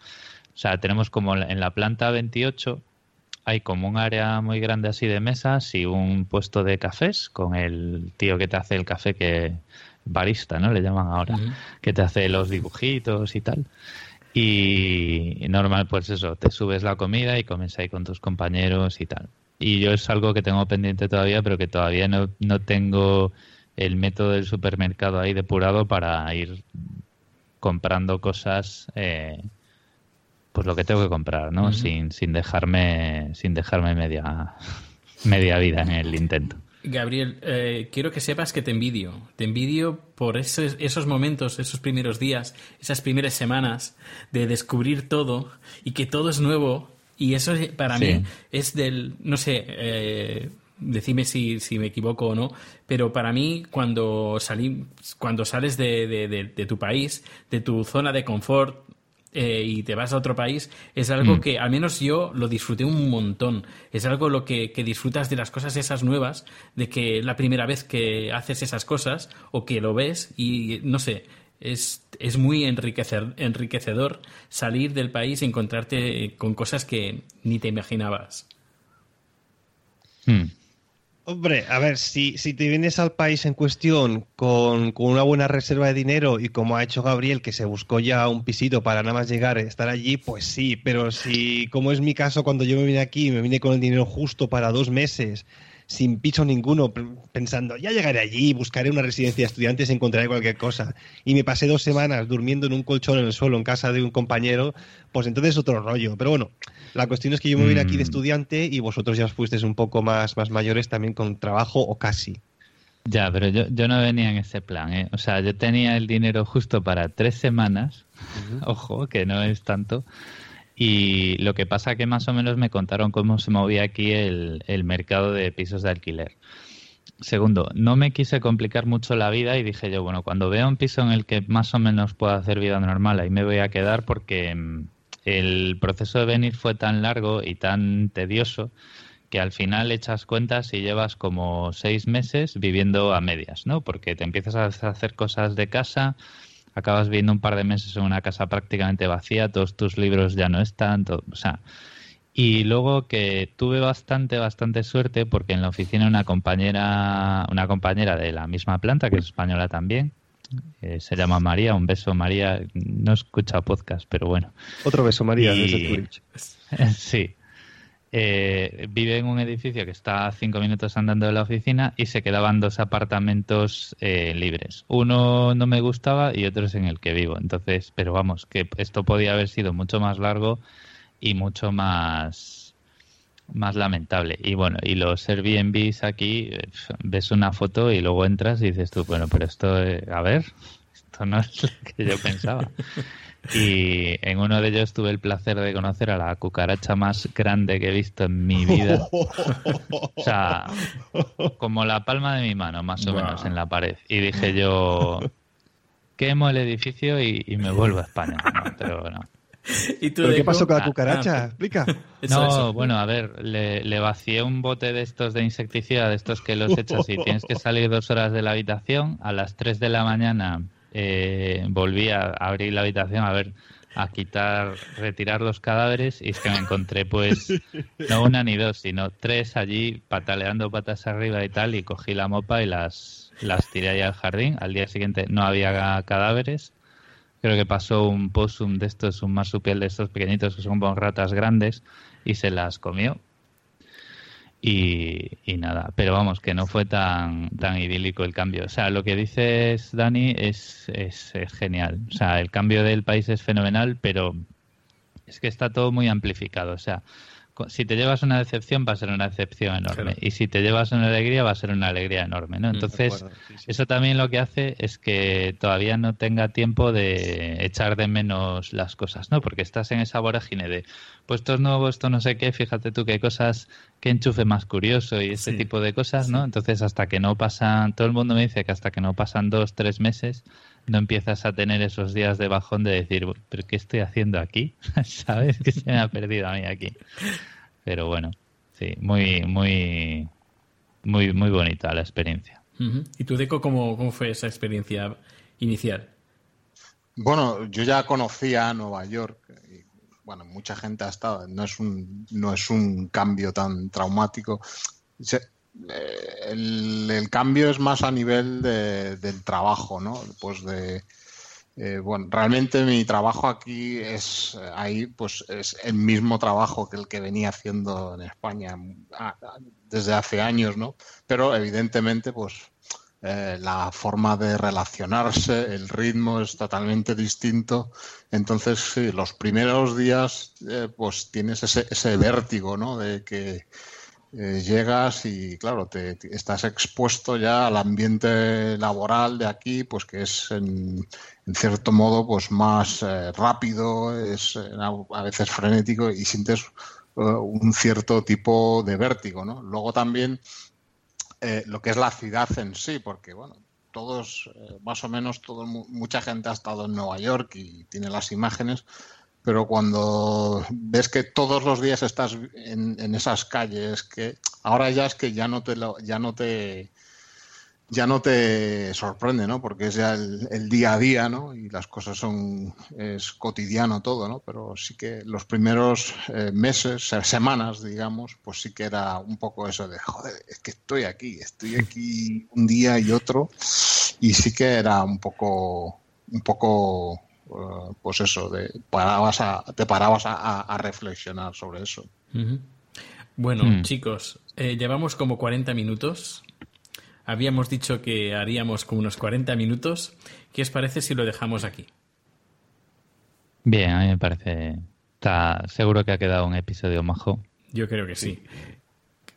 O sea, tenemos como en la planta 28 hay como un área muy grande así de mesas y un puesto de cafés con el tío que te hace el café que barista, ¿no? Le llaman ahora, que te hace los dibujitos y tal. Y normal, pues eso, te subes la comida y comes ahí con tus compañeros y tal y yo es algo que tengo pendiente todavía, pero que todavía no, no tengo el método del supermercado ahí depurado para ir comprando cosas, eh, pues lo que tengo que comprar, ¿no? sin, sin dejarme, sin dejarme media, media vida en el intento. Gabriel, eh, quiero que sepas que te envidio. Te envidio por esos, esos momentos, esos primeros días, esas primeras semanas de descubrir todo y que todo es nuevo y eso para mí es del, no sé, eh, decime si, si, me equivoco o no, pero para mí cuando, salí, cuando sales de, de, tu país, de tu zona de confort, eh, y te vas a otro país, es algo mm. que al menos yo lo disfruté un montón. Es algo lo que, que, disfrutas de las cosas esas nuevas, de que es la primera vez que haces esas cosas o que lo ves y no sé, es, es muy enriquecer, enriquecedor salir del país y encontrarte con cosas que ni te imaginabas. Hmm. Hombre, a ver, si, si te vienes al país en cuestión con, con, una buena reserva de dinero y como ha hecho Gabriel, que se buscó ya un pisito para nada más llegar, estar allí, pues sí, pero si, como es mi caso, cuando yo me vine aquí, me vine con el dinero justo para dos meses, sin piso ninguno, pensando, ya llegaré allí, buscaré una residencia de estudiantes, encontraré cualquier cosa. Y me pasé dos semanas durmiendo en un colchón en el suelo en casa de un compañero, pues entonces otro rollo. Pero bueno, la cuestión es que yo me vine aquí de mm. estudiante y vosotros ya os fuisteis un poco más, más mayores también con trabajo o casi. Ya, pero yo, yo no venía en ese plan, ¿eh? O sea, yo tenía el dinero justo para tres semanas, ojo, que no es tanto, y lo que pasa que más o menos me contaron cómo se movía aquí el, el mercado de pisos de alquiler. Segundo, no me quise complicar mucho la vida y dije yo, bueno, cuando vea un piso en el que más o menos pueda hacer vida normal, ahí me voy a quedar porque mm, el proceso de venir fue tan largo y tan tedioso que al final echas cuentas y llevas como seis meses viviendo a medias, ¿no? Porque te empiezas a hacer cosas de casa, acabas viviendo un par de meses en una casa prácticamente vacía, todos tus libros ya no están, o sea, y luego que tuve bastante, bastante suerte porque en la oficina una compañera, una compañera de la misma planta, que es española también, eh, se llama María, un beso María, no escucha podcast, pero bueno. Otro beso María desde Twitch. sí, eh, vive en un edificio que está a cinco minutos andando de la oficina y se quedaban dos apartamentos eh, libres. Uno no me gustaba y otro es en el que vivo. Entonces, pero vamos, que esto podía haber sido mucho más largo y mucho más más lamentable. Y bueno, y los Airbnbs aquí, eh, ves una foto y luego entras y dices tú, bueno, pero esto, a ver, esto no es lo que yo pensaba. Y en uno de ellos tuve el placer de conocer a la cucaracha más grande que he visto en mi vida. O sea, como la palma de mi mano, más o menos, en la pared. Y dije yo, quemo el edificio y, me vuelvo a España. pero bueno. ¿Y qué pasó con la cucaracha? Explica. No, bueno, a ver, le, le, vacié un bote de estos de insecticida, de estos que los echas y tienes que salir dos horas de la habitación. A las 3 de la mañana eh, volví a abrir la habitación a ver a quitar, retirar los cadáveres y es que me encontré pues no una ni dos, sino tres allí pataleando patas arriba y tal y cogí la mopa y las, las tiré ahí al jardín. Al día siguiente no había cadáveres. Creo que pasó un possum de estos, un marsupial de estos pequeñitos que son ratas grandes y se las comió. Y, nada, pero vamos, que no fue tan, tan idílico el cambio. O sea, lo que dices, Dani, es, es, genial. O sea, el cambio del país es fenomenal, pero es que está todo muy amplificado. O sea, si te llevas una decepción va a ser una decepción enorme y si te llevas una alegría va a ser una alegría enorme, ¿no? Mm, Entonces, eso también lo que hace es que todavía no tenga tiempo de echar de menos las cosas, ¿no? Porque estás en esa vorágine de, pues esto es nuevo, esto no sé qué, fíjate tú qué cosas, qué enchufe más curioso y ese tipo de cosas, ¿no? Entonces, hasta que no pasan, todo el mundo me dice que hasta que no pasan dos, tres meses, no empiezas a tener esos días de bajón de decir, pero ¿qué estoy haciendo aquí? ¿Sabes? Que se me ha perdido a mí aquí. Pero bueno, sí, muy, muy, muy, muy bonita la experiencia. ¿Y tú, Deco, cómo, cómo fue esa experiencia inicial? Bueno, yo ya conocía Nueva York. Y, bueno, mucha gente ha estado. No es un, no es un cambio tan traumático. El, cambio es más a nivel del trabajo, ¿no? Pues de, eh, bueno, realmente mi trabajo aquí es eh, ahí, pues es el mismo trabajo que el que venía haciendo en España desde hace años, ¿no? Pero evidentemente, pues la forma de relacionarse, el ritmo es totalmente distinto. Entonces, sí, los primeros días, pues tienes ese, ese vértigo, ¿no? De que eh, llegas y claro, te, estás expuesto ya al ambiente laboral de aquí, pues que es en, cierto modo pues más eh, rápido, es eh, a veces frenético y sientes un cierto tipo de vértigo, ¿no? Luego también lo que es la ciudad en sí, porque bueno, todos, más o menos, todo, mucha gente ha estado en Nueva York y tiene las imágenes, pero cuando ves que todos los días estás en, esas calles, que ahora ya es que ya no te ya no te ya no te sorprende, ¿no? Porque es ya el, día a día, ¿no? Y las cosas son es cotidiano todo, ¿no? Pero sí que los primeros eh, meses, semanas, digamos, pues sí que era un poco eso de joder, es que estoy aquí, estoy aquí un día y otro, y sí que era un poco un poco eh, pues eso, de, parabas a, te parabas a, reflexionar sobre eso. Bueno, Mm. chicos, eh, llevamos como 40 minutos. Habíamos dicho que haríamos como unos 40 minutos. ¿Qué os parece si lo dejamos aquí? Bien, a mí me parece. Está seguro que ha quedado un episodio majo. Yo creo que sí.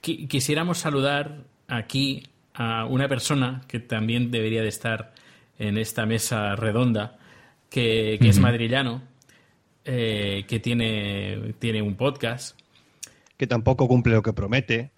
Qui- Quisiéramos saludar aquí a una persona que también debería de estar en esta mesa redonda, que, que es madrillano, eh, que tiene, tiene un podcast. Que tampoco cumple lo que promete.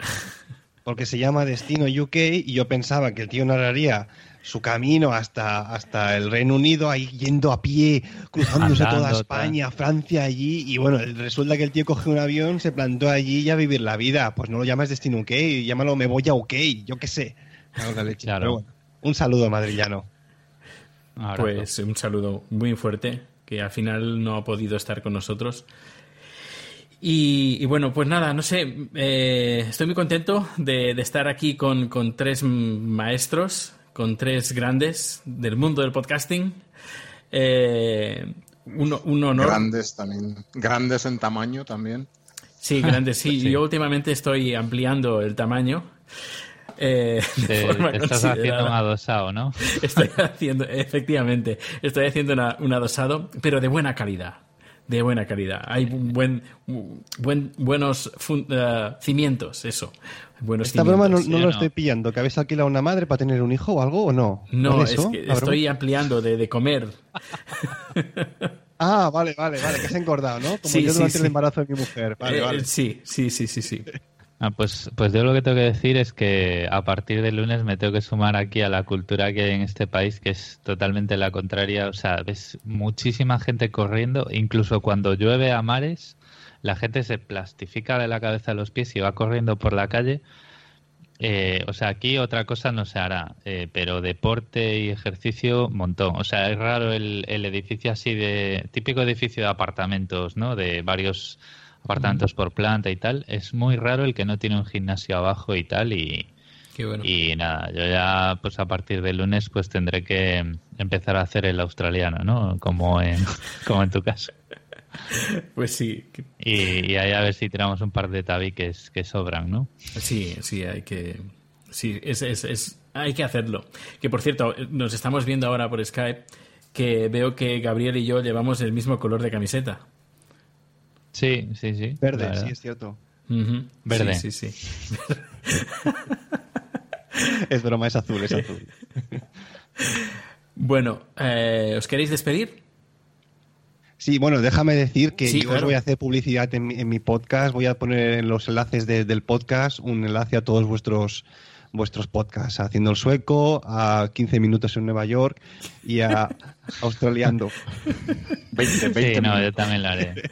Porque se llama Destino UK y yo pensaba que el tío narraría su camino hasta, hasta el Reino Unido, ahí yendo a pie, cruzándose toda España, Francia, allí. Y bueno, resulta que el tío coge un avión, se plantó allí y a vivir la vida. Pues no lo llamas Destino UK, llámalo Me voy a UK, yo qué sé. Claro. Pero bueno, un saludo madrillano. Ahora Pues un saludo muy fuerte, que al final no ha podido estar con nosotros. Y, y bueno, pues nada, no sé, eh, estoy muy contento de, de estar aquí con, con tres maestros, con tres grandes del mundo del podcasting. Eh, un, un honor. Grandes también. Grandes en tamaño también. Sí, grandes, sí. Sí. Yo últimamente estoy ampliando el tamaño. Eh, de Te, forma te estás haciendo un adosado, ¿no? Estoy haciendo, efectivamente, estoy haciendo una- un adosado, pero de buena calidad. De buena calidad. Hay buen, buen, buenos fun- eh, cimientos, eso. Buenos Esta broma no, no sí, lo estoy pillando. ¿Que habéis alquilado una madre para tener un hijo o algo o no? No, ¿Es eso, que estoy ampliando de, de comer. Ah, vale, vale, vale, que has engordado, ¿no? Como Sí, yo sí, durante sí. el embarazo de mi mujer. Vale, Eh, vale. Sí, sí, sí, sí, sí. Ah, pues, pues yo lo que tengo que decir es que a partir del lunes me tengo que sumar aquí a la cultura que hay en este país, que es totalmente la contraria. O sea, ves muchísima gente corriendo, incluso cuando llueve a mares, la gente se plastifica de la cabeza a los pies y va corriendo por la calle. Eh, o sea, aquí otra cosa no se hará, eh, pero deporte y ejercicio, montón. O sea, es raro el, el edificio así de, típico edificio de apartamentos, ¿no? De varios apartamentos por planta y tal. Es muy raro el que no tiene un gimnasio abajo y tal. Y, Qué bueno. y nada, yo ya, pues a partir del lunes, pues tendré que empezar a hacer el australiano, ¿no? Como en, como en tu caso. Pues sí, Y, y ahí a ver si tiramos un par de tabiques que sobran, ¿no? Sí, sí, hay que. Sí, es, es, es- hay que hacerlo. Que por cierto, nos estamos viendo ahora por Skype que veo que Gabriel y yo llevamos el mismo color de camiseta. Sí, sí, sí. Verde, verdad. sí, es cierto. Verde. Sí, sí, sí. Es broma, es azul, es azul. Bueno, eh, ¿os queréis despedir? Sí, bueno, déjame decir que Sí, yo claro. os voy a hacer publicidad en mi, en mi podcast. Voy a poner en los enlaces de- del podcast un enlace a todos vuestros vuestros podcasts, a Haciendo el Sueco, a 15 Minutos en Nueva York y a Australiando. 20, 20 Sí, no, yo también lo haré.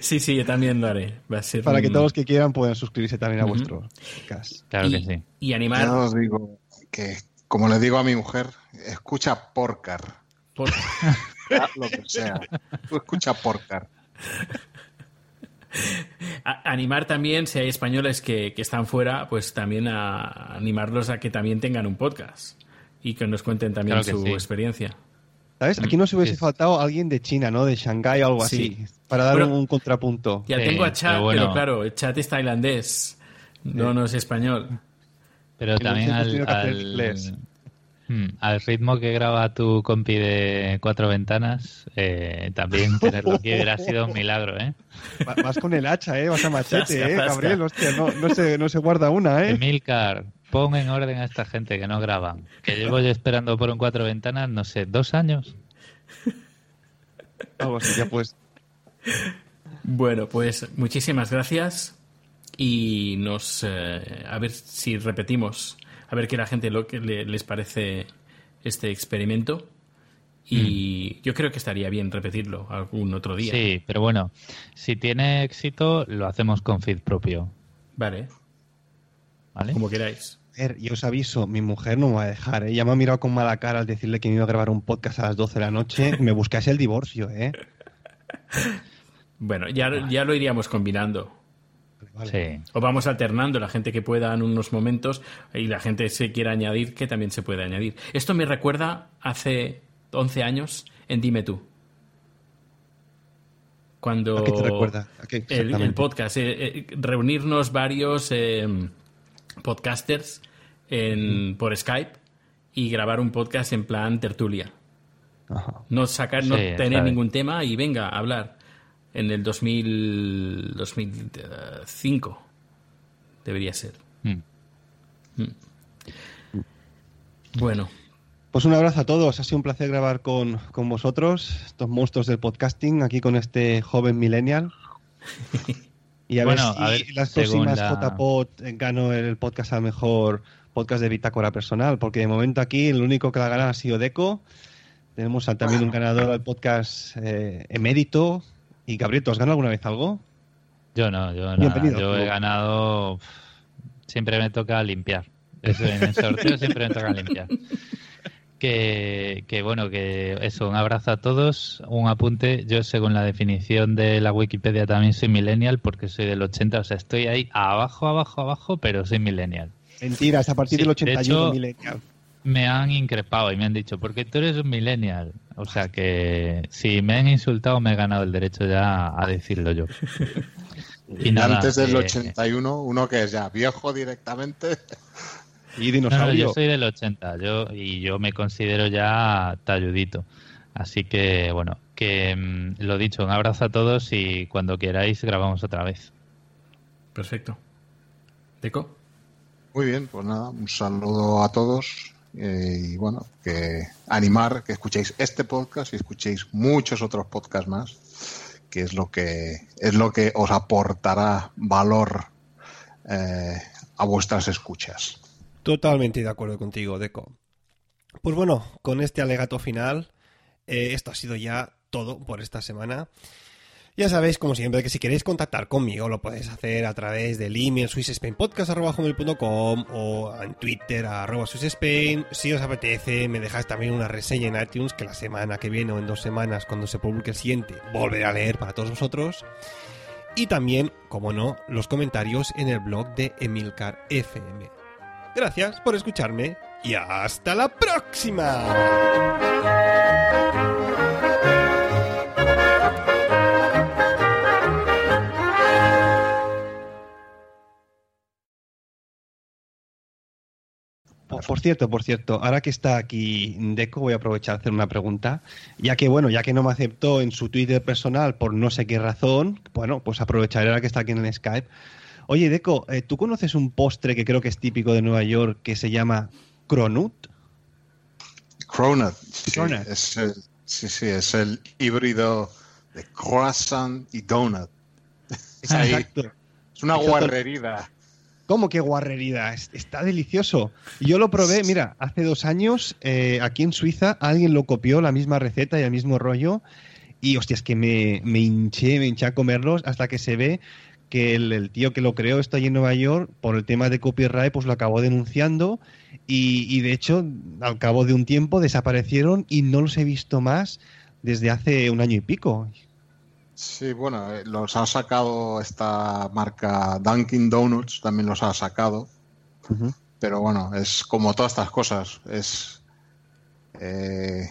Sí, sí, yo también lo haré. Va a ser Para que un- todos los que quieran puedan suscribirse también a Ujú. vuestro podcast. Claro y, que sí. Y animar. Ya os digo que, como le digo a mi mujer, escucha porcar. por- Lo que sea. Tú escucha porcar. animar también, si hay españoles que, que están fuera, pues también a animarlos a que también tengan un podcast y que nos cuenten también Claro su sí. experiencia. ¿Sabes? Aquí nos hubiese Es- faltado alguien de China, ¿no? De Shanghái o algo Sí. así, para dar un contrapunto. Ya Sí, tengo a Chat, pero bueno. pero claro, el Chat es tailandés, no, no es español. Pero también muchos al, al- inglés. Hmm, al ritmo que graba tu compi de cuatro ventanas, eh, también tenerlo aquí hubiera sido un milagro, ¿eh? Va- Vas con el hacha, ¿eh? Vas a machete, ¿eh? Gabriel, hostia, no, no, se, no se guarda una, ¿eh? Emilcar, pon en orden a esta gente que no graban. Que llevo yo esperando por un cuatro ventanas, no sé, dos años. Así, ya pues. Bueno, pues muchísimas gracias y nos eh, a ver si repetimos, a ver qué la gente lo que le- les parece este experimento y yo creo que estaría bien repetirlo algún otro día. Sí, pero bueno, si tiene éxito, lo hacemos con feed propio. Vale, ¿Vale? como queráis. A ver, yo os aviso, mi mujer no me va a dejar, ¿eh? Ya me ha mirado con mala cara al decirle que me iba a grabar un podcast a las 12 de la noche. Me buscáis el divorcio, ¿eh? Bueno, ya, ya lo iríamos combinando. Vale. Sí. O vamos alternando la gente que pueda en unos momentos y la gente se quiera añadir, que también se puede añadir. Esto me recuerda hace 11 años en Dime tú. Cuando ¿A qué te recuerda? ¿A qué el, podcast, eh, eh, reunirnos varios eh, podcasters en, por Skype y grabar un podcast en plan tertulia. Ajá. No sacar, no Sí, tener ningún tema y venga a hablar. En el 2000, 2005 debería ser. Mm. Bueno, Pues un abrazo a todos. Ha sido un placer grabar con, con vosotros, estos monstruos del podcasting, aquí con este joven millennial. Y a Bueno, ver si a ver, las próximas la- JPod gano el podcast al mejor podcast de bitácora personal, porque de momento aquí el único que la gana ha sido Deco. Tenemos a- también un ganador al podcast eh, emérito. Y Gabriel, ¿tú has ganado alguna vez algo? Yo no, yo nada. Bienvenido, Yo he ganado. Siempre me toca limpiar. Eso, en el sorteo siempre me toca limpiar. Que, que bueno, que eso, un abrazo a todos, un apunte. Yo, según la definición de la Wikipedia, también soy millennial porque soy del 80, o sea, estoy ahí abajo, abajo, abajo, pero soy millennial. Mentiras, a partir Sí, del de 81 hecho- millennial. Me han increpado y me han dicho, porque tú eres un millennial. O sea que si me han insultado, me he ganado el derecho ya a decirlo yo. Y nada, Antes del eh, 81, uno que es ya viejo directamente. Y No, no, dinosaurio. yo soy del 80 yo, y yo me considero ya talludito. Así que, bueno, que mm, lo dicho, un abrazo a todos y cuando queráis grabamos otra vez. perfecto. ¿Deco? Muy bien, pues nada, un saludo a todos eh, y bueno, que animar que escuchéis este podcast y escuchéis muchos otros podcasts más, que es lo que es lo que os aportará valor eh, a vuestras escuchas. Totalmente de acuerdo contigo, Deco. Pues bueno, con este alegato final, eh, esto ha sido ya todo por esta semana. Ya sabéis, como siempre, que si queréis contactar conmigo lo podéis hacer a través del email swissspainpodcast.com o en Twitter arroba swissspain. Si os apetece, me dejáis también una reseña en iTunes que la semana que viene o en dos semanas, cuando se publique el siguiente, volveré a leer para todos vosotros. Y también, como no, los comentarios en el blog de Emilcar FM. Gracias por escucharme y hasta la próxima. Por, por cierto, por cierto, ahora que está aquí Deco, voy a aprovechar a hacer una pregunta. Ya que, bueno, ya que no me aceptó en su Twitter personal por no sé qué razón, bueno, pues aprovecharé ahora que está aquí en el Skype. Oye, Deco, eh, ¿tú conoces un postre que creo que es típico de Nueva York que se llama Cronut? Cronut, sí, Cronut. Es el, sí, sí, es el híbrido de croissant y donut. Ahí. Exacto. Es una Exacto. ¿Cómo que guarrería? Es- Está delicioso. Yo lo probé, mira, hace dos años eh, aquí en Suiza alguien lo copió, la misma receta y el mismo rollo. Y hostia, es que me, me hinché, me hinché a comerlos hasta que se ve que el, tío que lo creó está allí en Nueva York por el tema de copyright, pues lo acabó denunciando. Y de hecho, al cabo de un tiempo desaparecieron y no los he visto más desde hace un año y pico. Sí, bueno, eh, los ha sacado esta marca Dunkin' Donuts, también los ha sacado. Pero bueno, es como todas estas cosas, es eh,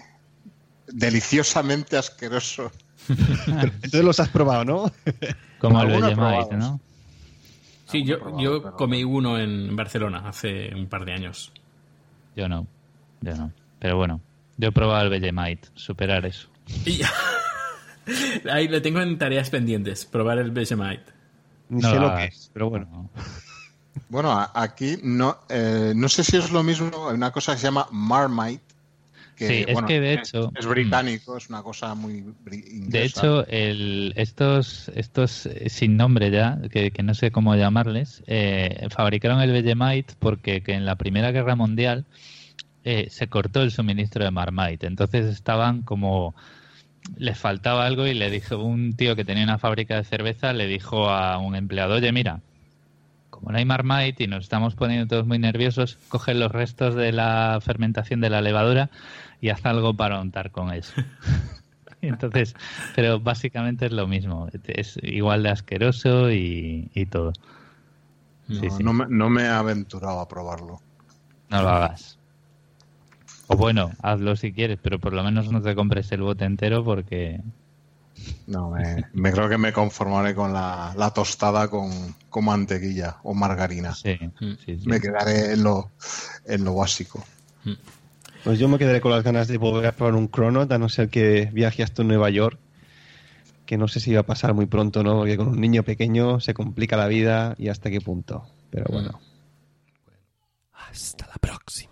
deliciosamente asqueroso. Entonces los has probado, ¿no? Como el Alguno he Vegemite, probado, ¿no? Sí, yo, probado, yo pero- comí uno en Barcelona hace un par de años. Yo no, yo no. Pero bueno, yo he probado el Vegemite, superar eso. Y ahí lo tengo en tareas pendientes, probar el Vegemite. Ni No sé lo que es, pero bueno. No. Bueno, aquí no, eh, no sé si es lo mismo, hay una cosa que se llama Marmite. Que, Sí, es que de es- hecho- Es, británico, es una cosa muy inglesa. De hecho, el, estos, estos eh, sin nombre ya, que, que no sé cómo llamarles, eh, fabricaron el Vegemite porque que en la Primera Guerra Mundial eh, se cortó el suministro de Marmite. Entonces estaban como... Les faltaba algo y le dijo un tío que tenía una fábrica de cerveza, le dijo a un empleado, oye, mira, como no hay Marmite y nos estamos poniendo todos muy nerviosos, coge los restos de la fermentación de la levadura y haz algo para untar con eso. Entonces, pero básicamente es lo mismo. Es igual de asqueroso y, y todo. no, sí, sí. no me, no me he aventurado a probarlo. No lo hagas. O bueno, hazlo si quieres, pero por lo menos no te compres el bote entero porque No, me, creo que me conformaré con la, tostada con, mantequilla o margarina. Sí, Me quedaré en lo, en lo básico. Pues yo me quedaré con las ganas de volver a probar un crono, a no ser que viaje hasta Nueva York, que no sé si va a pasar muy pronto, ¿no? Porque con un niño pequeño se complica la vida y hasta qué punto. Pero bueno. Hasta la próxima.